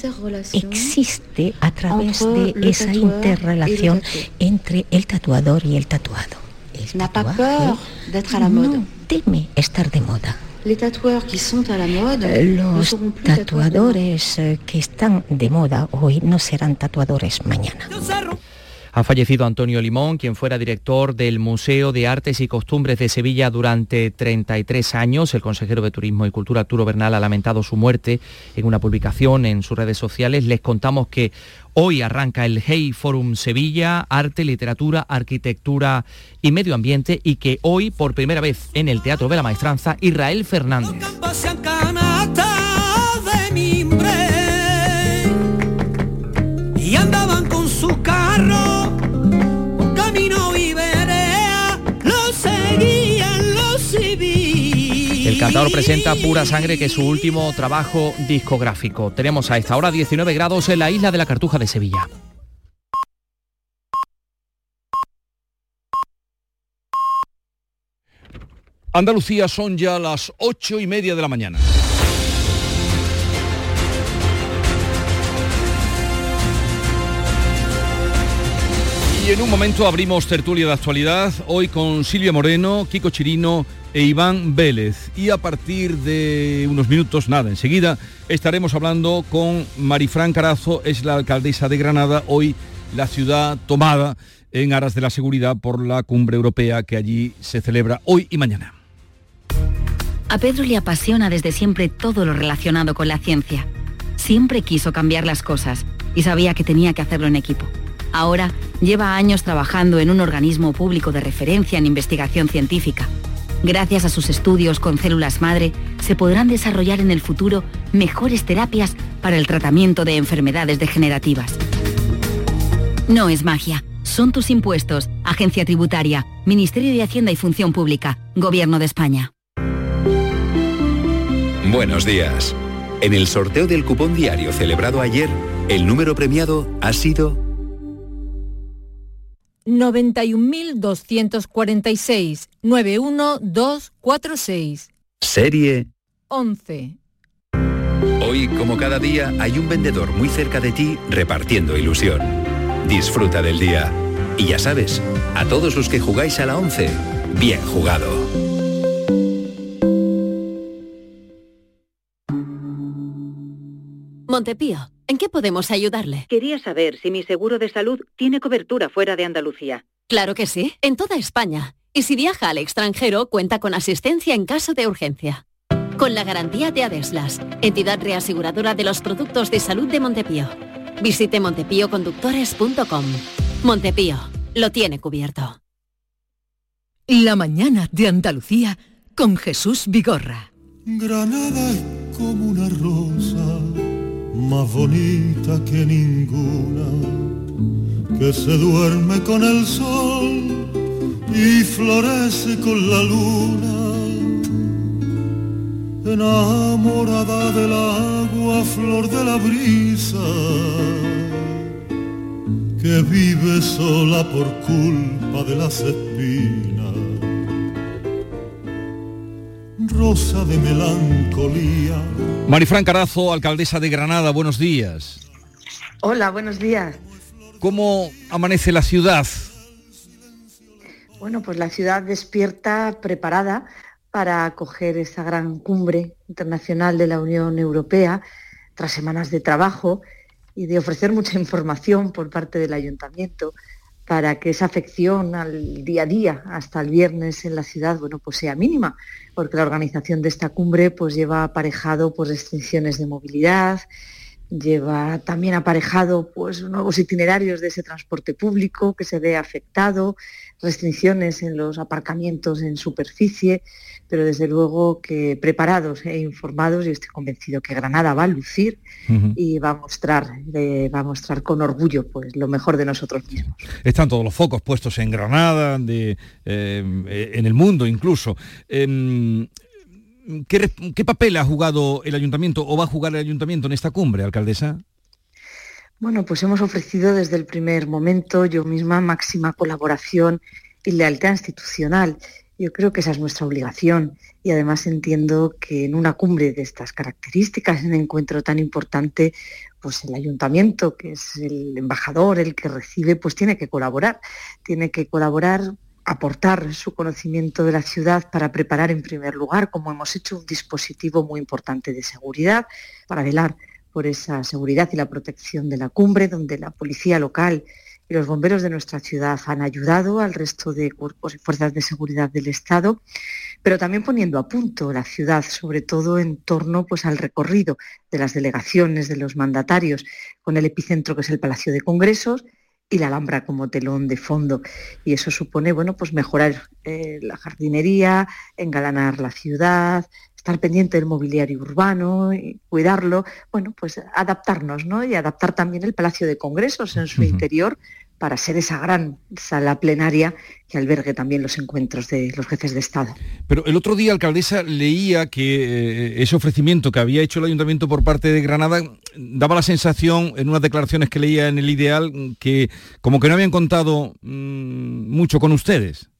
Speaker 38: existe a través de esa interrelación entre el tatuador y el tatuado. El tatuaje no teme estar de moda. Los tatuadores eh, que están de moda hoy no serán tatuadores mañana.
Speaker 25: Ha fallecido Antonio Limón, quien fuera director del Museo de Artes y Costumbres de Sevilla durante 33 años. El consejero de Turismo y Cultura, Arturo Bernal, ha lamentado su muerte en una publicación en sus redes sociales. Les contamos que hoy arranca el Hey Forum Sevilla, Arte, Literatura, Arquitectura y Medio Ambiente y que hoy, por primera vez en el Teatro de la Maestranza, Israel Fernández.
Speaker 39: y andaban con
Speaker 25: Presenta Pura Sangre, que es su último trabajo discográfico. Tenemos a esta hora 19 grados en la isla de la Cartuja de Sevilla.
Speaker 1: Andalucía son ya las ocho y media de la mañana. Y en un momento abrimos tertulia de actualidad, hoy con Silvia Moreno, Kiko Chirino e Iván Vélez. Y a partir de unos minutos, nada, enseguida estaremos hablando con Marifran Carazo, es la alcaldesa de Granada, hoy la ciudad tomada en aras de la seguridad por la cumbre europea que allí se celebra hoy y mañana.
Speaker 27: A Pedro le apasiona desde siempre todo lo relacionado con la ciencia. Siempre quiso cambiar las cosas y sabía que tenía que hacerlo en equipo. Ahora lleva años trabajando en un organismo público de referencia en investigación científica. Gracias a sus estudios con células madre, se podrán desarrollar en el futuro mejores terapias para el tratamiento de enfermedades degenerativas. No es magia, son tus impuestos, Agencia Tributaria, Ministerio de Hacienda y Función Pública, Gobierno de España.
Speaker 40: Buenos días. En el sorteo del cupón diario celebrado ayer, el número premiado ha sido
Speaker 6: 91.246 91246.
Speaker 40: Serie
Speaker 6: 11.
Speaker 40: Hoy, como cada día, hay un vendedor muy cerca de ti repartiendo ilusión. Disfruta del día. Y ya sabes, a todos los que jugáis a la 11, bien jugado.
Speaker 32: Montepío, ¿en qué podemos ayudarle?
Speaker 41: Quería saber si mi seguro de salud tiene cobertura fuera de Andalucía.
Speaker 32: Claro que sí, en toda España. Y si viaja al extranjero, cuenta con asistencia en caso de urgencia. Con la garantía de Adeslas, entidad reaseguradora de los productos de salud de Montepío. Visite montepíoconductores.com. Montepío, lo tiene cubierto.
Speaker 42: La mañana de Andalucía con Jesús Vigorra.
Speaker 43: Granada es como una rosa, más bonita que ninguna, que se duerme con el sol y florece con la luna. Enamorada del agua, flor de la brisa, que vive sola por culpa de las espinas rosa de melancolía.
Speaker 1: Marifran Carazo, alcaldesa de Granada, buenos días.
Speaker 44: Hola, buenos días.
Speaker 1: ¿Cómo amanece la ciudad?
Speaker 44: Bueno, pues la ciudad despierta, preparada para acoger esa gran cumbre internacional de la Unión Europea tras semanas de trabajo y de ofrecer mucha información por parte del ayuntamiento para que esa afección al día a día hasta el viernes en la ciudad bueno, pues sea mínima, porque la organización de esta cumbre pues lleva aparejado pues, restricciones de movilidad, lleva también aparejado pues, nuevos itinerarios de ese transporte público que se ve afectado, restricciones en los aparcamientos en superficie, pero desde luego que preparados e informados, y estoy convencido que Granada va a lucir y va a mostrar, eh, va a mostrar con orgullo pues, lo mejor de nosotros mismos.
Speaker 1: Están todos los focos puestos en Granada, de, eh, en el mundo incluso. Em, ¿qué, ¿Qué papel ha jugado el ayuntamiento o va a jugar el ayuntamiento en esta cumbre, alcaldesa?
Speaker 44: Bueno, pues hemos ofrecido desde el primer momento yo misma máxima colaboración y lealtad institucional. Yo creo que esa es nuestra obligación y además entiendo que en una cumbre de estas características, en un encuentro tan importante, pues el ayuntamiento, que es el embajador, el que recibe, pues tiene que colaborar. Tiene que colaborar aportar su conocimiento de la ciudad para preparar en primer lugar, como hemos hecho, un dispositivo muy importante de seguridad para velar por esa seguridad y la protección de la cumbre, donde la policía local los bomberos de nuestra ciudad han ayudado al resto de cuerpos y fuerzas de seguridad del Estado, pero también poniendo a punto la ciudad, sobre todo en torno pues, al recorrido de las delegaciones, de los mandatarios, con el epicentro que es el Palacio de Congresos y la Alhambra como telón de fondo. Y eso supone bueno, pues mejorar eh, la jardinería, engalanar la ciudad, estar pendiente del mobiliario urbano y cuidarlo, bueno, pues adaptarnos, ¿no? Y adaptar también el Palacio de Congresos en su interior para ser esa gran sala plenaria que albergue también los encuentros de los jefes de Estado.
Speaker 1: Pero el otro día, alcaldesa, leía que eh, ese ofrecimiento que había hecho el ayuntamiento por parte de Granada daba la sensación, en unas declaraciones que leía en el Ideal, que como que no habían contado mm, mucho con ustedes.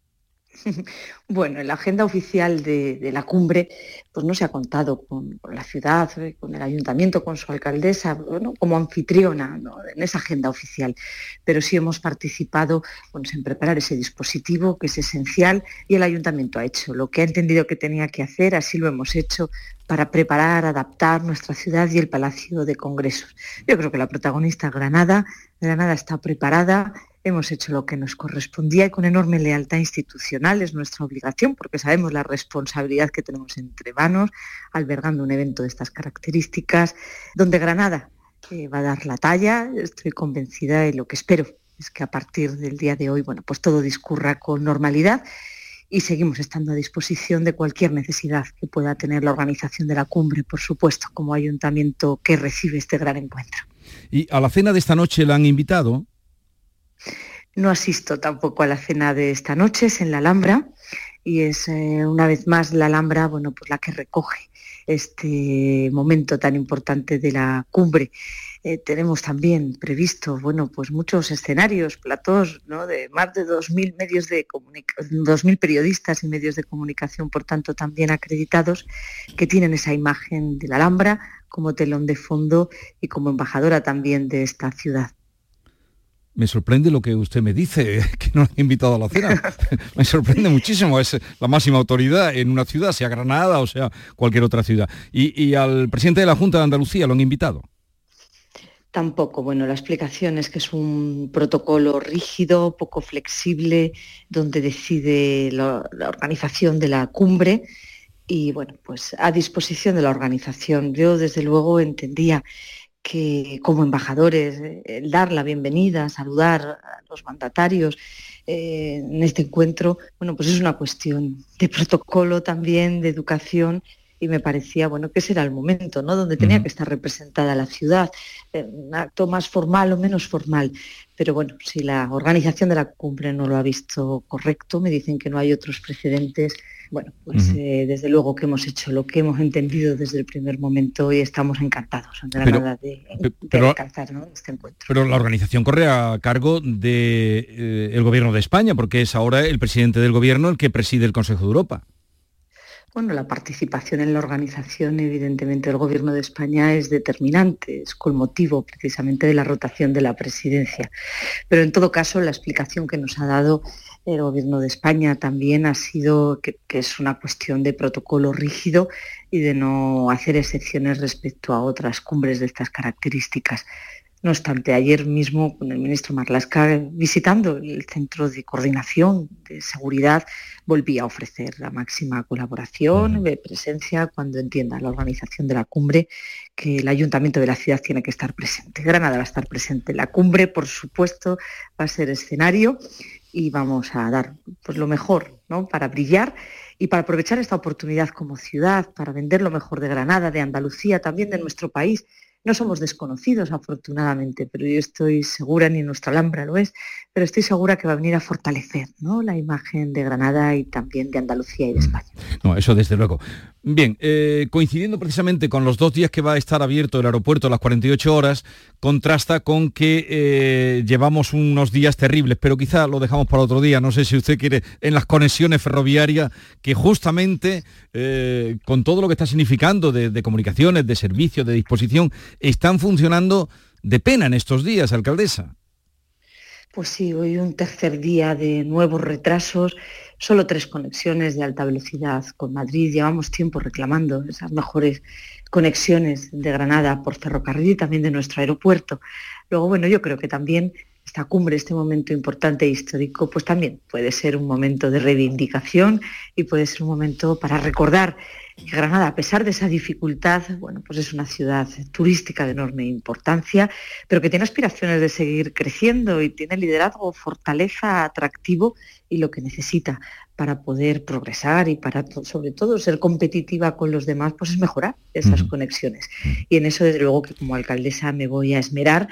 Speaker 44: Bueno, en la agenda oficial de, la cumbre pues no se ha contado con, la ciudad, eh, con el ayuntamiento, con su alcaldesa, como anfitriona en esa agenda oficial, pero sí hemos participado en preparar ese dispositivo que es esencial y el ayuntamiento ha hecho lo que ha entendido que tenía que hacer, así lo hemos hecho para preparar, adaptar nuestra ciudad y el Palacio de Congresos. Yo creo que la protagonista Granada, Granada está preparada hemos hecho lo que nos correspondía y con enorme lealtad institucional es nuestra obligación porque sabemos la responsabilidad que tenemos entre manos albergando un evento de estas características donde Granada va a dar la talla, estoy convencida y lo que espero es que a partir del día de hoy, bueno, pues todo discurra con normalidad y seguimos estando a disposición de cualquier necesidad que pueda tener la organización de la cumbre, por supuesto, como ayuntamiento que recibe este gran encuentro.
Speaker 1: ¿Y a la cena de esta noche la han invitado?
Speaker 44: No asisto tampoco a la cena de esta noche, es en la Alhambra y es eh, una vez más la Alhambra, bueno, pues la que recoge este momento tan importante de la cumbre. Eh, tenemos también previsto, bueno, pues muchos escenarios, platós, ¿no? De más de 2.000 medios de 2.000 periodistas y medios de comunicación, por tanto, también acreditados, que tienen esa imagen de la Alhambra como telón de fondo y como embajadora también de esta ciudad
Speaker 1: me sorprende lo que usted me dice, que no le he invitado a la cena. me sorprende muchísimo, es la máxima autoridad en una ciudad, sea Granada o sea cualquier otra ciudad. Y, al presidente de la Junta de Andalucía lo han invitado.
Speaker 44: Tampoco, bueno, la explicación es que es un protocolo rígido, poco flexible, donde decide la organización de la cumbre y bueno, pues a disposición de la organización. Yo desde luego entendía que como embajadores, eh, el dar la bienvenida, saludar a los mandatarios eh, en este encuentro, bueno, pues es una cuestión de protocolo también, de educación, y me parecía, bueno, que ese era el momento, ¿no? Donde tenía que estar representada la ciudad, un acto más formal o menos formal. Pero bueno, si la organización de la cumbre no lo ha visto correcto, me dicen que no hay otros precedentes bueno, pues eh, desde luego que hemos hecho lo que hemos entendido desde el primer momento y estamos encantados de verdad de, alcanzar este encuentro.
Speaker 1: Pero la organización corre a cargo del de, eh, gobierno de España, porque es ahora el presidente del gobierno el que preside el Consejo de Europa.
Speaker 44: Bueno, la participación en la organización, evidentemente, del Gobierno de España es determinante, es con motivo precisamente de la rotación de la presidencia. Pero en todo caso, la explicación que nos ha dado el Gobierno de España también ha sido que, es una cuestión de protocolo rígido y de no hacer excepciones respecto a otras cumbres de estas características. No obstante, ayer mismo con el ministro Marlasca visitando el Centro de Coordinación de Seguridad, volví a ofrecer la máxima colaboración, de presencia cuando entienda la organización de la cumbre que el ayuntamiento de la ciudad tiene que estar presente. Granada va a estar presente. La cumbre, por supuesto, va a ser escenario y vamos a dar pues, lo mejor ¿no? para brillar y para aprovechar esta oportunidad como ciudad, para vender lo mejor de Granada, de Andalucía, también de nuestro país no somos desconocidos, afortunadamente, pero yo estoy segura, ni nuestra Alhambra lo es, pero estoy segura que va a venir a fortalecer ¿no? la imagen de Granada y también de Andalucía y de España.
Speaker 1: No, eso desde luego. Bien, eh, coincidiendo precisamente con los dos días que va a estar abierto el aeropuerto, las 48 horas, contrasta con que eh, llevamos unos días terribles, pero quizá lo dejamos para otro día, no sé si usted quiere, en las conexiones ferroviarias, que justamente eh, con todo lo que está significando de, de comunicaciones, de servicios, de disposición, están funcionando de pena en estos días, alcaldesa.
Speaker 44: Pues sí, hoy un tercer día de nuevos retrasos, solo tres conexiones de alta velocidad con Madrid. Llevamos tiempo reclamando esas mejores conexiones de Granada por ferrocarril y también de nuestro aeropuerto. Luego, bueno, yo creo que también esta cumbre, este momento importante e histórico, pues también puede ser un momento de reivindicación y puede ser un momento para recordar Granada, a pesar de esa dificultad, bueno, pues es una ciudad turística de enorme importancia, pero que tiene aspiraciones de seguir creciendo y tiene liderazgo, fortaleza, atractivo y lo que necesita para poder progresar y para sobre todo ser competitiva con los demás, pues es mejorar esas conexiones. Y en eso, desde luego, que como alcaldesa me voy a esmerar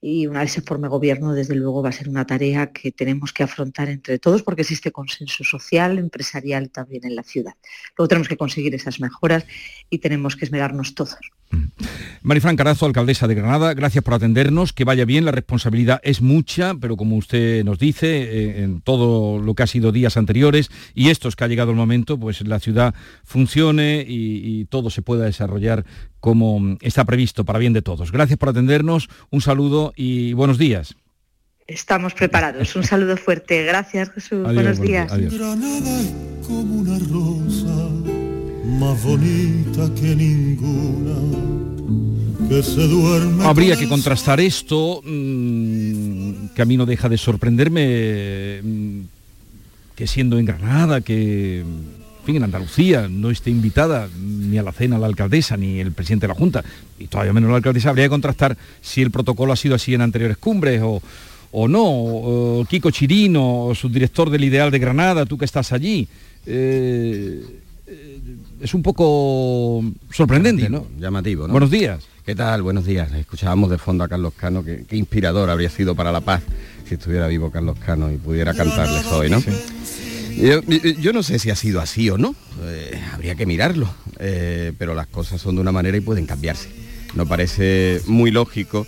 Speaker 44: y una vez se forme gobierno, desde luego va a ser una tarea que tenemos que afrontar entre todos porque existe consenso social, empresarial también en la ciudad. Luego tenemos que conseguir esas mejoras y tenemos que esmerarnos todos.
Speaker 1: Marifran Carazo, alcaldesa de Granada, gracias por atendernos, que vaya bien, la responsabilidad es mucha, pero como usted nos dice, eh, en todo lo que ha sido días anteriores y estos que ha llegado el momento, pues la ciudad funcione y, y todo se pueda desarrollar como está previsto para bien de todos. Gracias por atendernos, un saludo y buenos días.
Speaker 44: Estamos preparados. Un saludo fuerte. Gracias, Jesús.
Speaker 1: Adiós,
Speaker 44: buenos días.
Speaker 1: días. Adiós.
Speaker 43: Más bonita que ninguna que se duerme.
Speaker 1: Habría que contrastar esto, mm, que a mí no deja de sorprenderme, mm, que siendo en Granada, que en fin, en Andalucía no esté invitada ni a la cena la alcaldesa ni el presidente de la Junta, y todavía menos la alcaldesa, habría que contrastar si el protocolo ha sido así en anteriores cumbres o, o no. O Kiko Chirino, subdirector del Ideal de Granada, tú que estás allí. Eh, es un poco sorprendente, ¿no?
Speaker 45: Llamativo, ¿no?
Speaker 1: Buenos días.
Speaker 45: ¿Qué tal? Buenos días. Escuchábamos de fondo a Carlos Cano, que qué inspirador habría sido para la paz si estuviera vivo Carlos Cano y pudiera cantarles hoy, ¿no? Yo, yo no sé si ha sido así o no, eh, habría que mirarlo, eh, pero las cosas son de una manera y pueden cambiarse. Nos parece muy lógico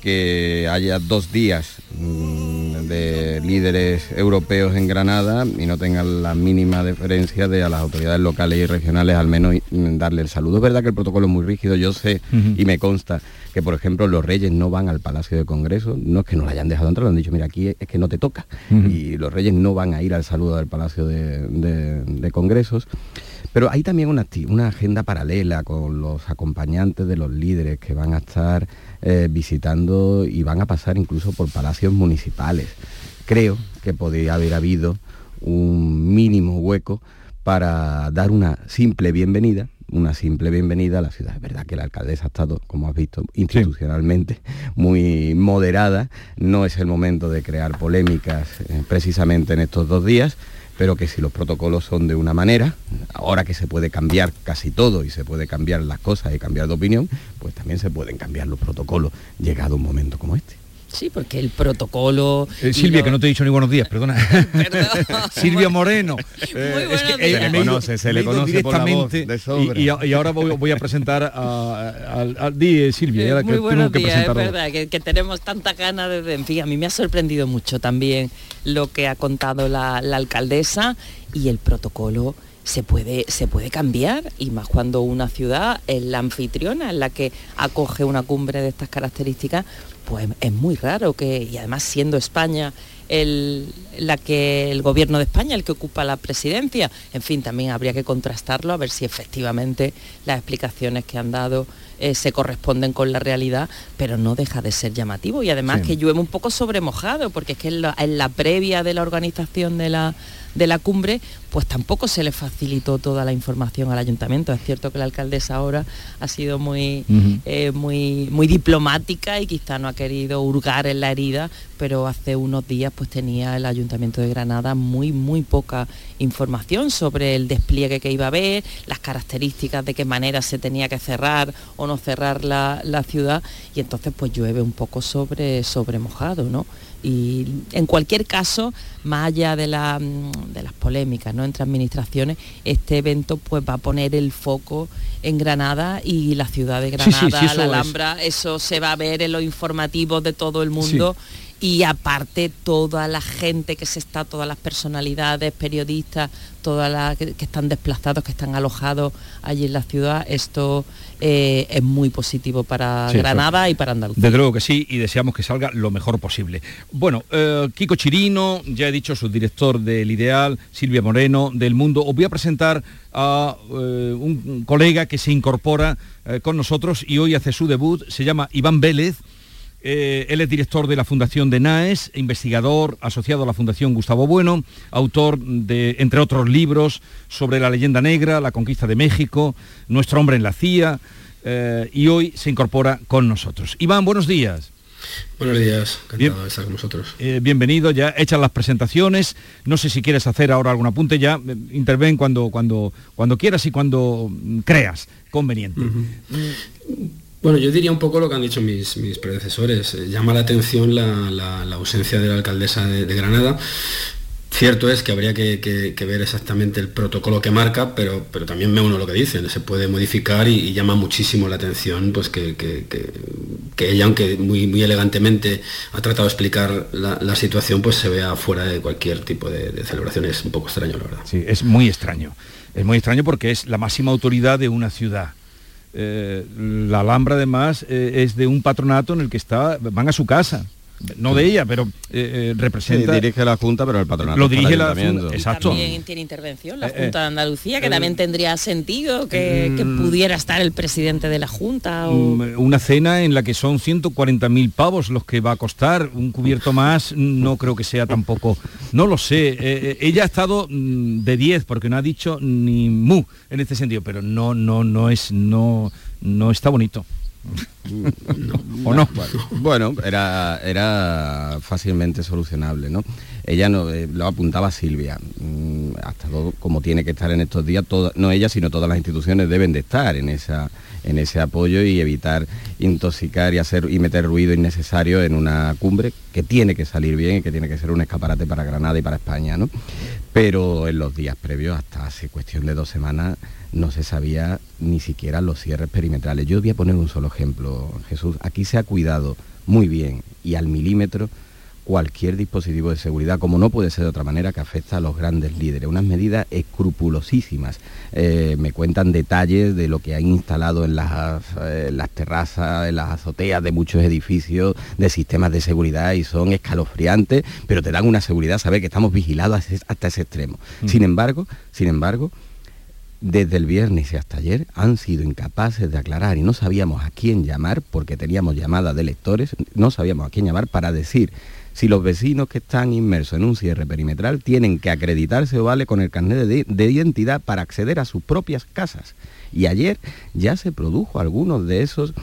Speaker 45: que haya dos días mm, de líderes europeos en Granada y no tengan la mínima deferencia de a las autoridades locales y regionales al menos mm, darle el saludo. Es verdad que el protocolo es muy rígido, yo sé y me consta que por ejemplo los reyes no van al Palacio de Congreso, no es que no lo hayan dejado entrar, le han dicho, mira, aquí es que no te toca. Y los reyes no van a ir al saludo del Palacio de, de- de Congresos. Pero hay también una, una agenda paralela con los acompañantes de los líderes que van a estar eh, visitando y van a pasar incluso por palacios municipales. Creo que podría haber habido un mínimo hueco para dar una simple bienvenida, una simple bienvenida a la ciudad. Es verdad que la alcaldesa ha estado, como has visto, institucionalmente muy moderada. No es el momento de crear polémicas eh, precisamente en estos dos días, pero que si los protocolos son de una manera, ahora que se puede cambiar casi todo y se puede cambiar las cosas y cambiar de opinión, pues también se pueden cambiar los protocolos llegado un momento como este.
Speaker 46: Sí, porque el protocolo...
Speaker 1: Eh, Silvia,
Speaker 46: lo-
Speaker 1: que no te he dicho ni buenos días, perdona. Silvia Moreno. Eh, es que,
Speaker 45: días. Se le conoce, se le conoce por la voz
Speaker 1: directamente
Speaker 45: de sobra.
Speaker 1: y, y a- y ahora voy, voy a presentar a, al di, eh, Silvia,
Speaker 46: Eh,
Speaker 1: ya que
Speaker 46: Muy
Speaker 1: tengo
Speaker 46: buenos
Speaker 1: que
Speaker 46: días, es verdad, que, que tenemos tantas ganas de... En fin, a mí me ha sorprendido mucho también lo que ha contado la, la alcaldesa y el protocolo se puede, se puede cambiar y más cuando una ciudad es la anfitriona, en la que acoge una cumbre de estas características, pues es muy raro que, y además siendo España el, la que el gobierno de España el que ocupa la presidencia. En fin, también habría que contrastarlo a ver si efectivamente las explicaciones que han dado eh, se corresponden con la realidad, pero no deja de ser llamativo. Y además
Speaker 47: Sí.
Speaker 46: que llueve un poco sobremojado, porque es que en la, en la previa de la organización de la, de la cumbre, pues tampoco se le facilitó toda la información al ayuntamiento. Es cierto que la alcaldesa ahora ha sido muy, eh, muy, muy diplomática y quizá no ha querido hurgar en la herida, pero hace unos días pues tenía el Ayuntamiento de Granada muy, muy poca información sobre el despliegue que iba a haber, las características de qué manera se tenía que cerrar o no cerrar la, la ciudad y entonces pues llueve un poco sobre, sobre mojado, ¿no? Y en cualquier caso, más allá de, la, mm, de las polémicas ¿no? entre administraciones, este evento pues va a poner el foco en Granada y la ciudad de
Speaker 1: Sí, sí,
Speaker 46: Granada,
Speaker 1: sí,
Speaker 46: la
Speaker 1: es.
Speaker 46: Alhambra, eso se va a ver en los informativos de todo el mundo y aparte toda la gente que se está, todas las personalidades, periodistas, todas las que, que están desplazados, que están alojados allí en la ciudad, esto eh, es muy positivo para
Speaker 1: Sí,
Speaker 46: Granada y para Andalucía.
Speaker 1: Desde luego que sí, y deseamos que salga lo mejor posible. Bueno, eh, Kiko Chirino, ya he dicho, su director del Ideal, Silvia Moreno, del Mundo. Os voy a presentar a eh, un colega que se incorpora con nosotros y hoy hace su debut, se llama Iván Vélez. Eh, él es director de la Fundación de NAES, investigador asociado a la Fundación Gustavo Bueno, autor de, entre otros libros, sobre la leyenda negra, la conquista de México, Nuestro hombre en la CIA, eh, y hoy se incorpora con nosotros. Iván, buenos días.
Speaker 48: Buenos días, encantado de estar con vosotros.
Speaker 1: Eh, bienvenido, ya hechas las presentaciones. No sé si quieres hacer ahora algún apunte, ya interven cuando, cuando, cuando quieras y cuando mm, creas conveniente.
Speaker 48: Bueno, yo diría un poco lo que han dicho mis, predecesores. Eh, llama la atención la, ausencia de la alcaldesa de, Granada. Cierto es que habría que, ver exactamente el protocolo que marca, pero, pero también me uno lo que dicen, se puede modificar y, llama muchísimo la atención pues que, que- ella, aunque muy, muy elegantemente ha tratado de explicar la, la situación, pues se vea fuera de cualquier tipo de, de celebración. Es un poco extraño, la verdad.
Speaker 1: Sí, es muy extraño. Es muy extraño porque es la máxima autoridad de una ciudad. Eh, la Alhambra además eh, es de un patronato en el que está, van a su casa. No de ella, pero eh, eh, representa...
Speaker 45: Sí, dirige la Junta, pero el patronato
Speaker 1: Lo dirige la. Junta, exacto.
Speaker 46: También tiene intervención la
Speaker 1: Eh, eh,
Speaker 46: Junta de Andalucía, que
Speaker 1: eh,
Speaker 46: también tendría sentido que, que
Speaker 1: mm,
Speaker 46: pudiera estar el presidente de la Junta. O...
Speaker 1: Mm, Una cena en la que son 140.000 pavos los que va a costar, un cubierto más, no creo que sea tampoco, no lo sé. Eh, ella ha estado mm, de 10 porque no ha dicho ni mu en este sentido, pero no, no, no es, no, no está bonito. ¿O no?
Speaker 45: Bueno, era, era fácilmente solucionable, ¿no? Ella no, eh, lo apuntaba Silvia, mm, hasta todo, como tiene que estar en estos días, toda- no ella, sino todas las instituciones deben de estar en esa en ese apoyo y evitar intoxicar y hacer y meter ruido innecesario en una cumbre que tiene que salir bien y que tiene que ser un escaparate para Granada y para España, ¿no? Pero en los días previos, hasta hace cuestión de dos semanas, no se sabía ni siquiera los cierres perimetrales. Yo voy a poner un solo ejemplo, Jesús. Aquí se ha cuidado muy bien y al milímetro cualquier dispositivo de seguridad, como no puede ser de otra manera, que afecta a los grandes líderes. Unas medidas escrupulosísimas. Eh, me cuentan detalles de lo que han instalado en las, eh, las terrazas, en las azoteas de muchos edificios, de sistemas de seguridad y son escalofriantes, pero te dan una seguridad, saber que estamos vigilados hasta ese- hasta ese extremo. Sin embargo, sin embargo, desde el viernes y hasta ayer han sido incapaces de aclarar y no sabíamos a quién llamar porque teníamos llamadas de lectores, no sabíamos a quién llamar para decir si los vecinos que están inmersos en un cierre perimetral tienen que acreditarse o vale con el carnet de, de identidad para acceder a sus propias casas. Y ayer ya se produjo algunos de esos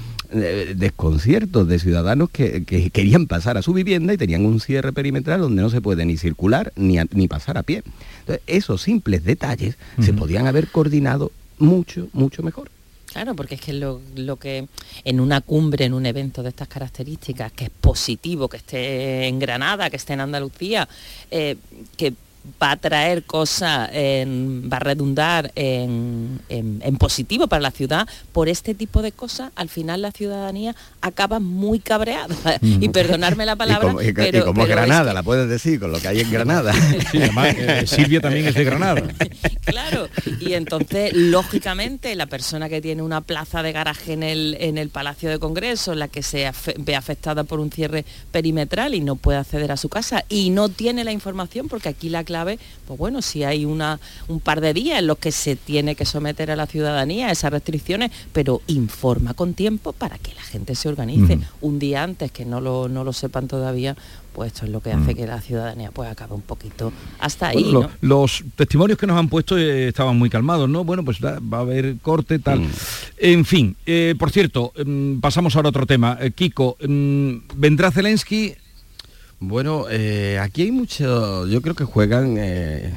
Speaker 45: desconciertos de ciudadanos que, que querían pasar a su vivienda y tenían un cierre perimetral donde no se puede ni circular ni, a- ni pasar a pie. Entonces, esos simples detalles se podían haber coordinado mucho, mucho mejor.
Speaker 46: Claro, porque es que lo, lo que en una cumbre, en un evento de estas características, que es positivo que esté en Granada, que esté en Andalucía, eh, que va a traer cosas, en- va a redundar en, en- en positivo para la ciudad, por este tipo de cosas, al final la ciudadanía acaba muy cabreada. Y perdonarme la palabra,
Speaker 45: y como, y- y
Speaker 46: pero,
Speaker 45: como
Speaker 46: pero es
Speaker 45: Granada,
Speaker 46: que-
Speaker 45: la puedes decir, con lo que hay en Granada.
Speaker 1: Sí, además, eh, Silvia también es de Granada.
Speaker 46: Claro, y entonces, lógicamente, la persona que tiene una plaza de garaje en el, en el Palacio de Congreso, la que se afe- ve afectada por un cierre perimetral y no puede acceder a su casa y no tiene la información, porque aquí la clave, pues bueno, si hay una, un par de días en los que se tiene que someter a la ciudadanía a esas restricciones, pero informa con tiempo para que la gente se organice. Un día antes, que no lo, no lo sepan todavía, pues esto es lo que hace que la ciudadanía pues acabe un poquito hasta ahí.
Speaker 1: Bueno,
Speaker 46: ¿no?
Speaker 1: lo- Los testimonios que nos han puesto eh, estaban muy calmados, ¿no? Bueno, pues da- va a haber corte, tal.
Speaker 45: Mm.
Speaker 1: En fin, eh, por cierto, mm, pasamos ahora a otro tema. Eh, Kiko, mm, ¿vendrá Zelensky?
Speaker 45: Bueno, eh, aquí hay mucho, yo creo que juegan eh,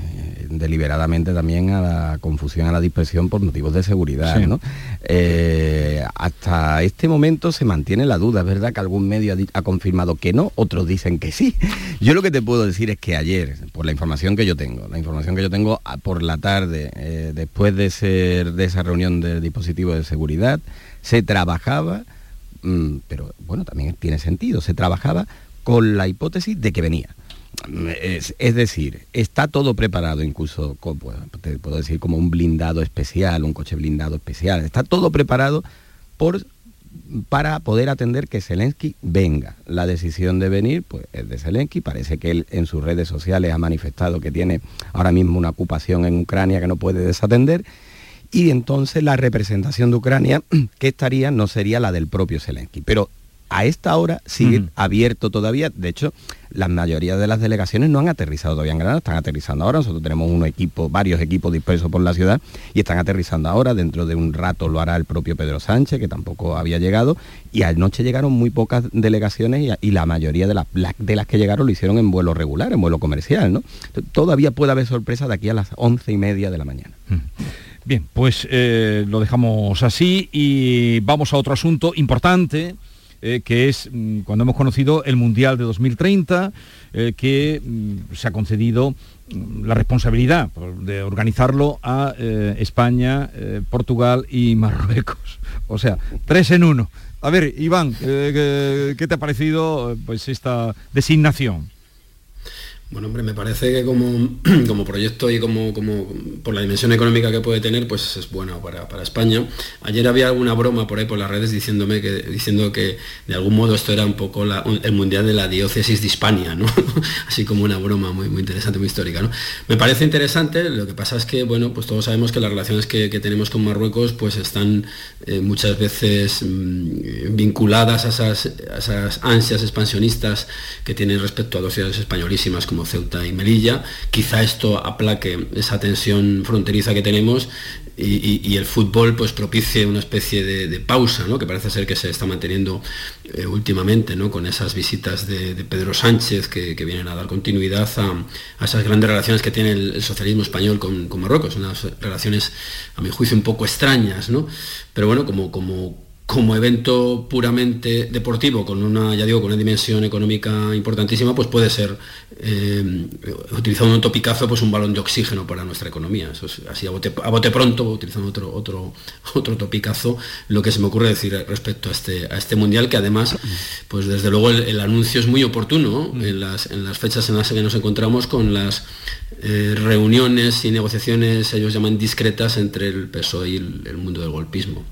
Speaker 45: deliberadamente también a la confusión, a la dispersión por motivos de seguridad,
Speaker 1: Sí.
Speaker 45: ¿no? Eh, hasta este momento se mantiene la duda, es verdad que algún medio ha, confirmado que no, otros dicen que sí. Yo lo que te puedo decir es que ayer, por la información que yo tengo, la información que yo tengo por la tarde, después de, ser, de esa reunión del dispositivo de seguridad, se trabajaba, mm, pero bueno, también tiene sentido, se trabajaba con la hipótesis de que venía. Es, decir, está todo preparado, incluso, te puedo decir, como un blindado especial, un coche blindado especial. Está todo preparado por, para poder atender que Zelensky venga. La decisión de venir pues, es de Zelensky. Parece que él en sus redes sociales ha manifestado que tiene ahora mismo una ocupación en Ucrania que no puede desatender. Y entonces la representación de Ucrania que estaría no sería la del propio Zelensky. Pero a esta hora sigue abierto todavía. De hecho, la mayoría de las delegaciones no han aterrizado todavía en Granada, están aterrizando ahora. Nosotros tenemos un equipo, varios equipos dispersos por la ciudad y están aterrizando ahora. Dentro de un rato lo hará el propio Pedro Sánchez, que tampoco había llegado. Y anoche llegaron muy pocas delegaciones y, la mayoría de las, de las que llegaron lo hicieron en vuelo regular, en vuelo comercial. ¿no? Todavía puede haber sorpresa de aquí a las once y media de la mañana.
Speaker 1: Bien, pues eh, lo dejamos así y vamos a otro asunto importante eh, que es mm, cuando hemos conocido el Mundial de 2030, eh, que mm, se ha concedido mm, la responsabilidad de organizarlo a eh, España, Portugal y Marruecos. O sea, tres en uno. A ver, Iván, ¿qué, te ha parecido pues, esta designación?
Speaker 48: Bueno, hombre, me parece que como, como proyecto y como, como, por la dimensión económica que puede tener, pues es bueno para, España. Ayer había alguna broma por ahí por las redes diciéndome que, diciendo que de algún modo esto era un poco el mundial de la diócesis de Hispania, ¿no? Así como una broma muy, muy interesante, muy histórica, ¿no? Me parece interesante, lo que pasa es que, bueno, pues todos sabemos que las relaciones que, tenemos con Marruecos pues están eh, muchas veces mm, vinculadas a esas, a esas ansias expansionistas que tienen respecto a dos ciudades españolísimas como Ceuta y Melilla. Quizá esto aplaque esa tensión fronteriza que tenemos y, el fútbol pues propicie una especie de, pausa, ¿no? que parece ser que se está manteniendo eh, últimamente, ¿no? con esas visitas de, Pedro Sánchez que, vienen a dar continuidad a, esas grandes relaciones que tiene el, socialismo español con, Marruecos, unas relaciones a mi juicio un poco extrañas, ¿no? pero bueno, como, como como evento puramente deportivo, con una, ya digo, con una dimensión económica importantísima, pues puede ser, eh, utilizando un topicazo, pues un balón de oxígeno para nuestra economía. Eso es así a bote, pronto, utilizando otro, otro, otro topicazo, lo que se me ocurre decir respecto a este, a este mundial, que además, pues desde luego el, anuncio es muy oportuno en, las, en las fechas en las que nos encontramos con las eh, reuniones y negociaciones, ellos llaman discretas, entre el PSOE y el mundo del golpismo.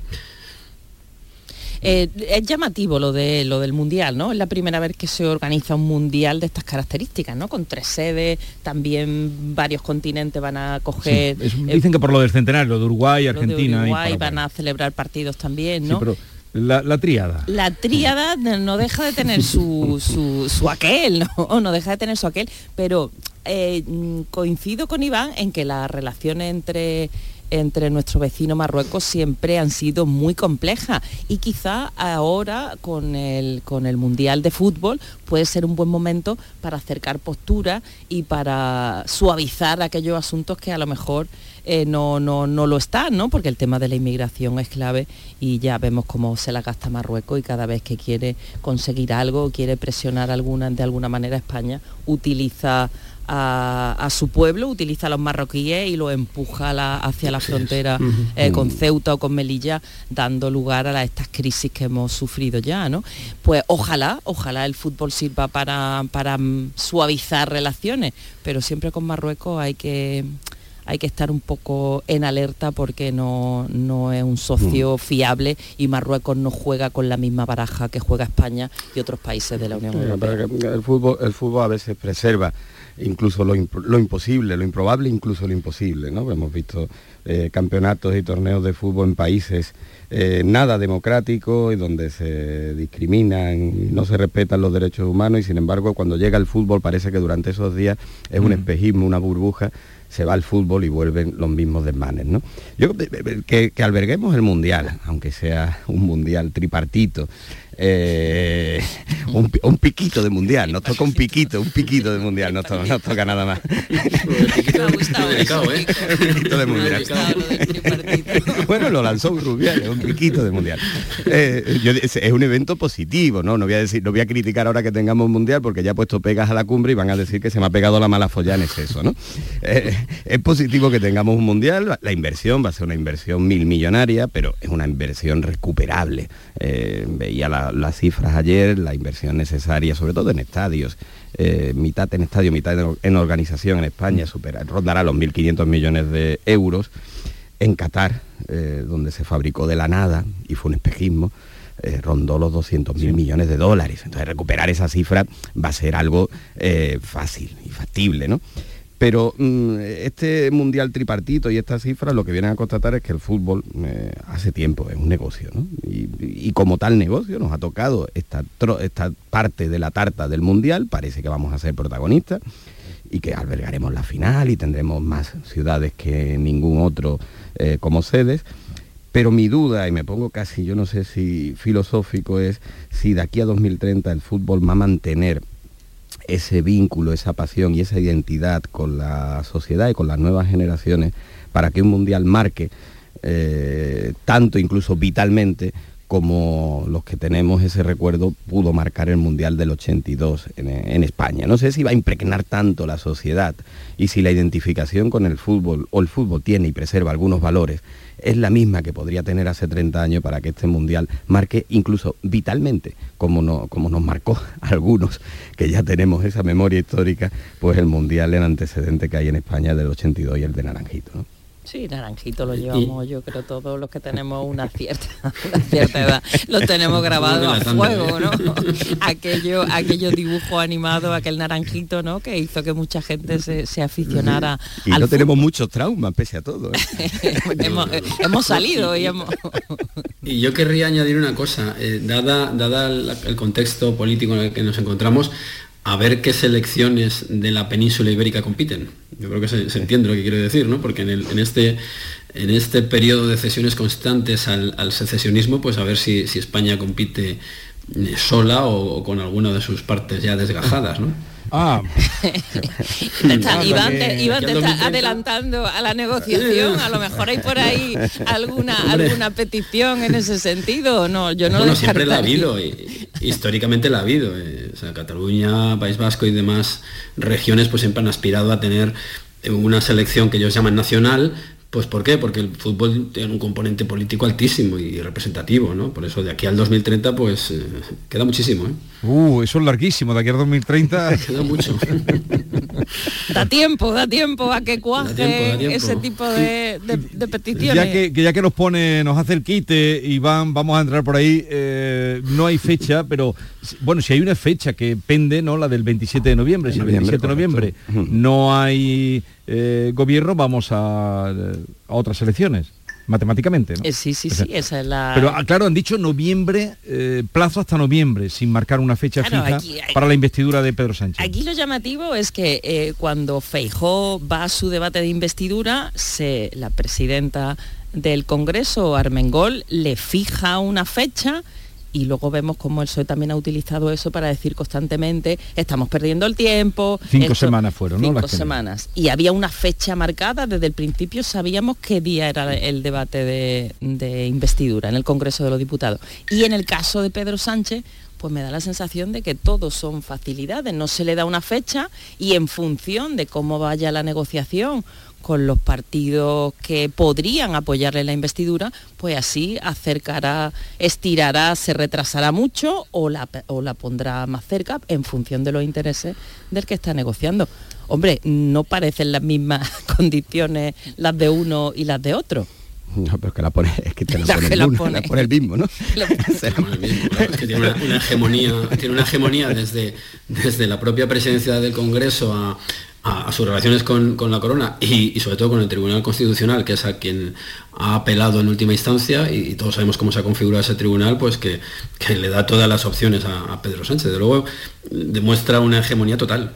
Speaker 46: Eh, es llamativo lo, de, lo del Mundial, ¿no? Es la primera vez que se organiza un Mundial de estas características, ¿no? Con tres sedes, también varios continentes van a coger...
Speaker 1: dicen que por lo del centenario, de Uruguay, Argentina...
Speaker 46: De Uruguay van a celebrar partidos también, ¿no?
Speaker 1: pero... La, la, tríada.
Speaker 46: La tríada no deja de tener su, su, aquel, ¿no? No deja de tener su aquel, pero eh, coincido con Iván en que la relación entre entre nuestro vecino Marruecos siempre han sido muy complejas y quizá ahora con el, con el Mundial de Fútbol puede ser un buen momento para acercar posturas y para suavizar aquellos asuntos que a lo mejor eh, no, no, no, lo están, ¿no? porque el tema de la inmigración es clave y ya vemos cómo se la gasta Marruecos y cada vez que quiere conseguir algo, quiere presionar alguna, de alguna manera a España, utiliza a, su pueblo, utiliza a los marroquíes y lo empuja hacia la frontera eh, con Ceuta o con Melilla, dando lugar a estas crisis que hemos sufrido ya, ¿no? Pues ojalá, ojalá el fútbol sirva para, para suavizar relaciones, pero siempre con Marruecos hay que hay que estar un poco en alerta porque no, no es un socio mm. fiable y Marruecos no juega con la misma baraja que juega España y otros países de la Unión Europea.
Speaker 45: El fútbol, el fútbol a veces preserva incluso lo, imposible, lo improbable, incluso lo imposible. ¿no? Hemos visto eh, campeonatos y torneos de fútbol en países eh, nada democráticos y donde se discriminan, no se respetan los derechos humanos y sin embargo cuando llega el fútbol parece que durante esos días es un mm. espejismo, una burbuja se va al fútbol y vuelven los mismos desmanes. ¿no? Yo, eh, que, que, alberguemos el Mundial, aunque sea un Mundial tripartito, eh, un, piquito de mundial, nos toca un piquito, un piquito de mundial, no nos toca nada más.
Speaker 46: ¿eh?
Speaker 45: de bueno, lo lanzó Rubiales, un piquito del mundial. Eh, yo- es, es un evento positivo, ¿no? No voy a decir, no voy a criticar ahora que tengamos mundial porque ya he puesto pegas a la cumbre y van a decir que se me ha pegado la mala follá en exceso, ¿no? Eh, es positivo que tengamos un mundial, la inversión va a ser una inversión mil millonaria, pero es una inversión recuperable. Eh, veía la- las cifras ayer, la inversión necesaria, sobre todo en estadios, eh, mitad en estadio, mitad en, en organización en España, supera, rondará los 1.500 millones de euros. En Qatar, eh, donde se fabricó de la nada y fue un espejismo, eh, rondó los 200.000 millones de dólares. Entonces recuperar esa cifra va a ser algo eh, fácil y factible, ¿no? Pero mm, este mundial tripartito y estas cifras lo que vienen a constatar es que el fútbol eh, hace tiempo es un negocio, ¿no? Y, como tal negocio nos ha tocado esta, esta parte de la tarta del mundial, parece que vamos a ser protagonistas y que albergaremos la final y tendremos más ciudades que ningún otro eh, como sedes. Pero mi duda, y me pongo casi, yo no sé si filosófico, es si de aquí a 2030 el fútbol va a mantener ese vínculo, esa pasión y esa identidad con la sociedad y con las nuevas generaciones para que un mundial marque eh, tanto incluso vitalmente como los que tenemos ese recuerdo pudo marcar el Mundial del 82 en, en España. No sé si va a impregnar tanto la sociedad y si la identificación con el fútbol o el fútbol tiene y preserva algunos valores, es la misma que podría tener hace 30 años para que este Mundial marque incluso vitalmente, como, no, como nos marcó algunos, que ya tenemos esa memoria histórica, pues el Mundial en antecedente que hay en España del 82 y el de Naranjito. ¿no?
Speaker 46: Sí, naranjito lo llevamos, yo creo todos los que tenemos una cierta, una cierta edad, lo tenemos grabado a fuego. ¿no? Aquello, aquellos dibujos animados, aquel naranjito, ¿no? Que hizo que mucha gente se, se aficionara
Speaker 45: Y
Speaker 46: al
Speaker 45: no tenemos muchos traumas, pese a todo. ¿eh?
Speaker 46: hemos, hemos salido y hemos...
Speaker 48: Y yo querría añadir una cosa, eh, dada, dada el, el contexto político en el que nos encontramos, a ver qué selecciones de la península ibérica compiten. Yo creo que se, entiende lo que quiero decir, ¿no? Porque en, este, en este periodo de cesiones constantes al, secesionismo, pues a ver si, si España compite eh, sola o, o con alguna de sus partes ya desgajadas, ¿no?
Speaker 1: Ah,
Speaker 46: Está- Iván te, Iván te está adelantando a la negociación, a lo mejor hay por ahí alguna,
Speaker 48: Hombre.
Speaker 46: alguna petición en ese sentido, no, yo no
Speaker 48: bueno,
Speaker 46: lo
Speaker 48: siempre la ha habido, y- históricamente la ha habido. eh, o sea, Cataluña, País Vasco y demás regiones pues siempre han aspirado a tener eh, una selección que ellos llaman nacional. Pues ¿por qué? Porque el fútbol tiene un componente político altísimo y representativo, ¿no? Por eso de aquí al 2030 pues eh, queda muchísimo, ¿eh?
Speaker 1: uh, eso es larguísimo, de aquí al 2030.
Speaker 48: Queda mucho.
Speaker 46: Da tiempo, da tiempo a que cuaje
Speaker 48: tiempo, da tiempo.
Speaker 46: ese tipo de, de- de peticiones.
Speaker 1: Ya que, que ya que nos pone, nos hace el quite, Iván, vamos a entrar por ahí. eh, no hay fecha, pero bueno, si hay una fecha que pende, ¿no? La del 27 de noviembre. Si el
Speaker 45: Noviembre,
Speaker 1: 27 de noviembre no hay eh, gobierno, vamos a, a otras elecciones, matemáticamente, ¿no?
Speaker 46: Eh, sí, sí,
Speaker 1: O sea,
Speaker 46: sí, esa es la...
Speaker 1: Pero ah, claro, han dicho noviembre, eh, plazo hasta noviembre, sin marcar una fecha
Speaker 46: Claro,
Speaker 1: fija
Speaker 46: aquí
Speaker 1: para la investidura de Pedro Sánchez.
Speaker 46: Aquí lo llamativo es que eh, cuando Feijó va a su debate de investidura, se, la presidenta del Congreso, Armengol, le fija una fecha y luego vemos cómo el PSOE también ha utilizado eso para decir constantemente, estamos perdiendo el tiempo.
Speaker 1: Cinco semanas fueron, ¿no?
Speaker 46: Cinco
Speaker 1: Las
Speaker 46: semanas. Y había una fecha marcada, desde el principio sabíamos qué día era el debate de, de investidura en el Congreso de los Diputados. Y en el caso de Pedro Sánchez, pues me da la sensación de que todos son facilidades, no se le da una fecha y en función de cómo vaya la negociación con los partidos que podrían apoyarle la investidura, pues así acercará, estirará, se retrasará mucho o la, o la pondrá más cerca en función de los intereses del que está negociando. Hombre, no parecen las mismas condiciones las de uno y las de otro.
Speaker 45: No, pero es que la pone, es que te la
Speaker 46: La
Speaker 45: pone
Speaker 46: que
Speaker 45: el
Speaker 46: la
Speaker 45: uno,
Speaker 46: pone.
Speaker 45: la pone el mismo, ¿no?
Speaker 48: Claro, es que tiene una, una hegemonía, tiene una hegemonía desde, desde la propia presidencia del Congreso a, a- sus relaciones con, con la corona y, sobre todo con el Tribunal Constitucional, que es a quien ha apelado en última instancia, y, todos sabemos cómo se ha configurado ese tribunal, pues que, que le da todas las opciones a, Pedro Sánchez. De luego demuestra una hegemonía total.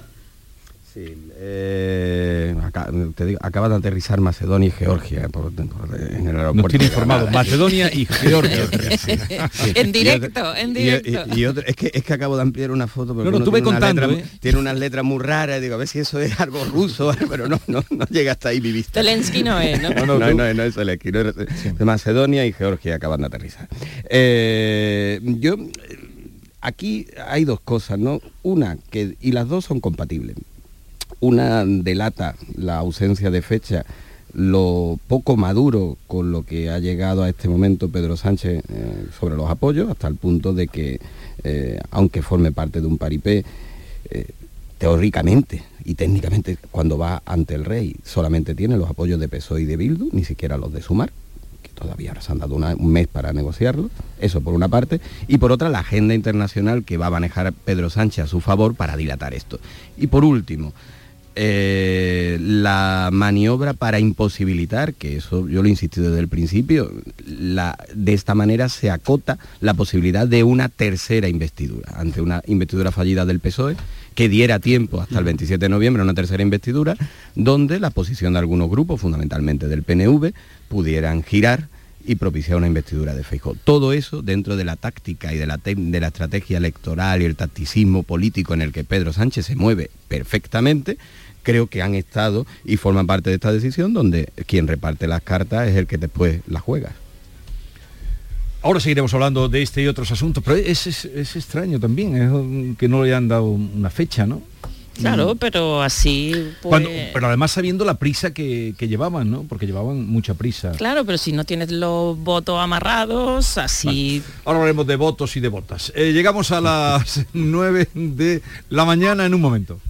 Speaker 45: Eh, acá- te digo, acaba de aterrizar Macedonia y Georgia por- por- en el aeropuerto.
Speaker 1: Nos tiene informado. Macedonia y Georgia.
Speaker 45: Sí.
Speaker 46: En directo, en directo.
Speaker 45: Y, y otro- es, que, es que acabo de ampliar una foto porque
Speaker 1: No, no,
Speaker 45: tiene, una
Speaker 1: contando,
Speaker 45: letra-
Speaker 1: ¿eh?
Speaker 45: tiene unas letras muy raras digo a ver si eso es algo ruso pero no no, no llega hasta ahí mi vista
Speaker 46: Zelensky no es, ¿no?
Speaker 45: no, no, no, no, no es Zelensky, no es- de Macedonia y Georgia acaban de aterrizar. Eh, yo aquí hay dos cosas, ¿no? Una que y las dos son compatibles. Una delata la ausencia de fecha, lo poco maduro con lo que ha llegado a este momento Pedro Sánchez eh, sobre los apoyos, hasta el punto de que, eh, aunque forme parte de un paripé, eh, teóricamente y técnicamente cuando va ante el rey solamente tiene los apoyos de PSOE y de Bildu, ni siquiera los de Sumar, que todavía se han dado un mes para negociarlo, eso por una parte, y por otra la agenda internacional que va a manejar Pedro Sánchez a su favor para dilatar esto. Y por último, eh, la maniobra para imposibilitar, que eso yo lo he insistido desde el principio, la- de esta manera se acota la posibilidad de una tercera investidura, ante una investidura fallida del PSOE, que diera tiempo hasta el 27 de noviembre a una tercera investidura, donde la posición de algunos grupos, fundamentalmente del PNV, pudieran girar y propiciar una investidura de Feijóo. Todo eso dentro de la táctica y de la, de la estrategia electoral y el tacticismo político en el que Pedro Sánchez se mueve perfectamente, creo que han estado y forman parte de esta decisión donde quien reparte las cartas es el que después las juega.
Speaker 1: Ahora seguiremos hablando de este y otros asuntos, pero es, es- es extraño también es que no le han dado una fecha, ¿no?
Speaker 46: Claro, pero así pues...
Speaker 1: Cuando- pero además sabiendo la prisa que, que llevaban, ¿no? Porque llevaban mucha prisa.
Speaker 46: Claro, pero si no tienes los votos amarrados, así...
Speaker 1: Ahora hablaremos de votos y de botas. Eh, llegamos a las 9 de la mañana en un momento.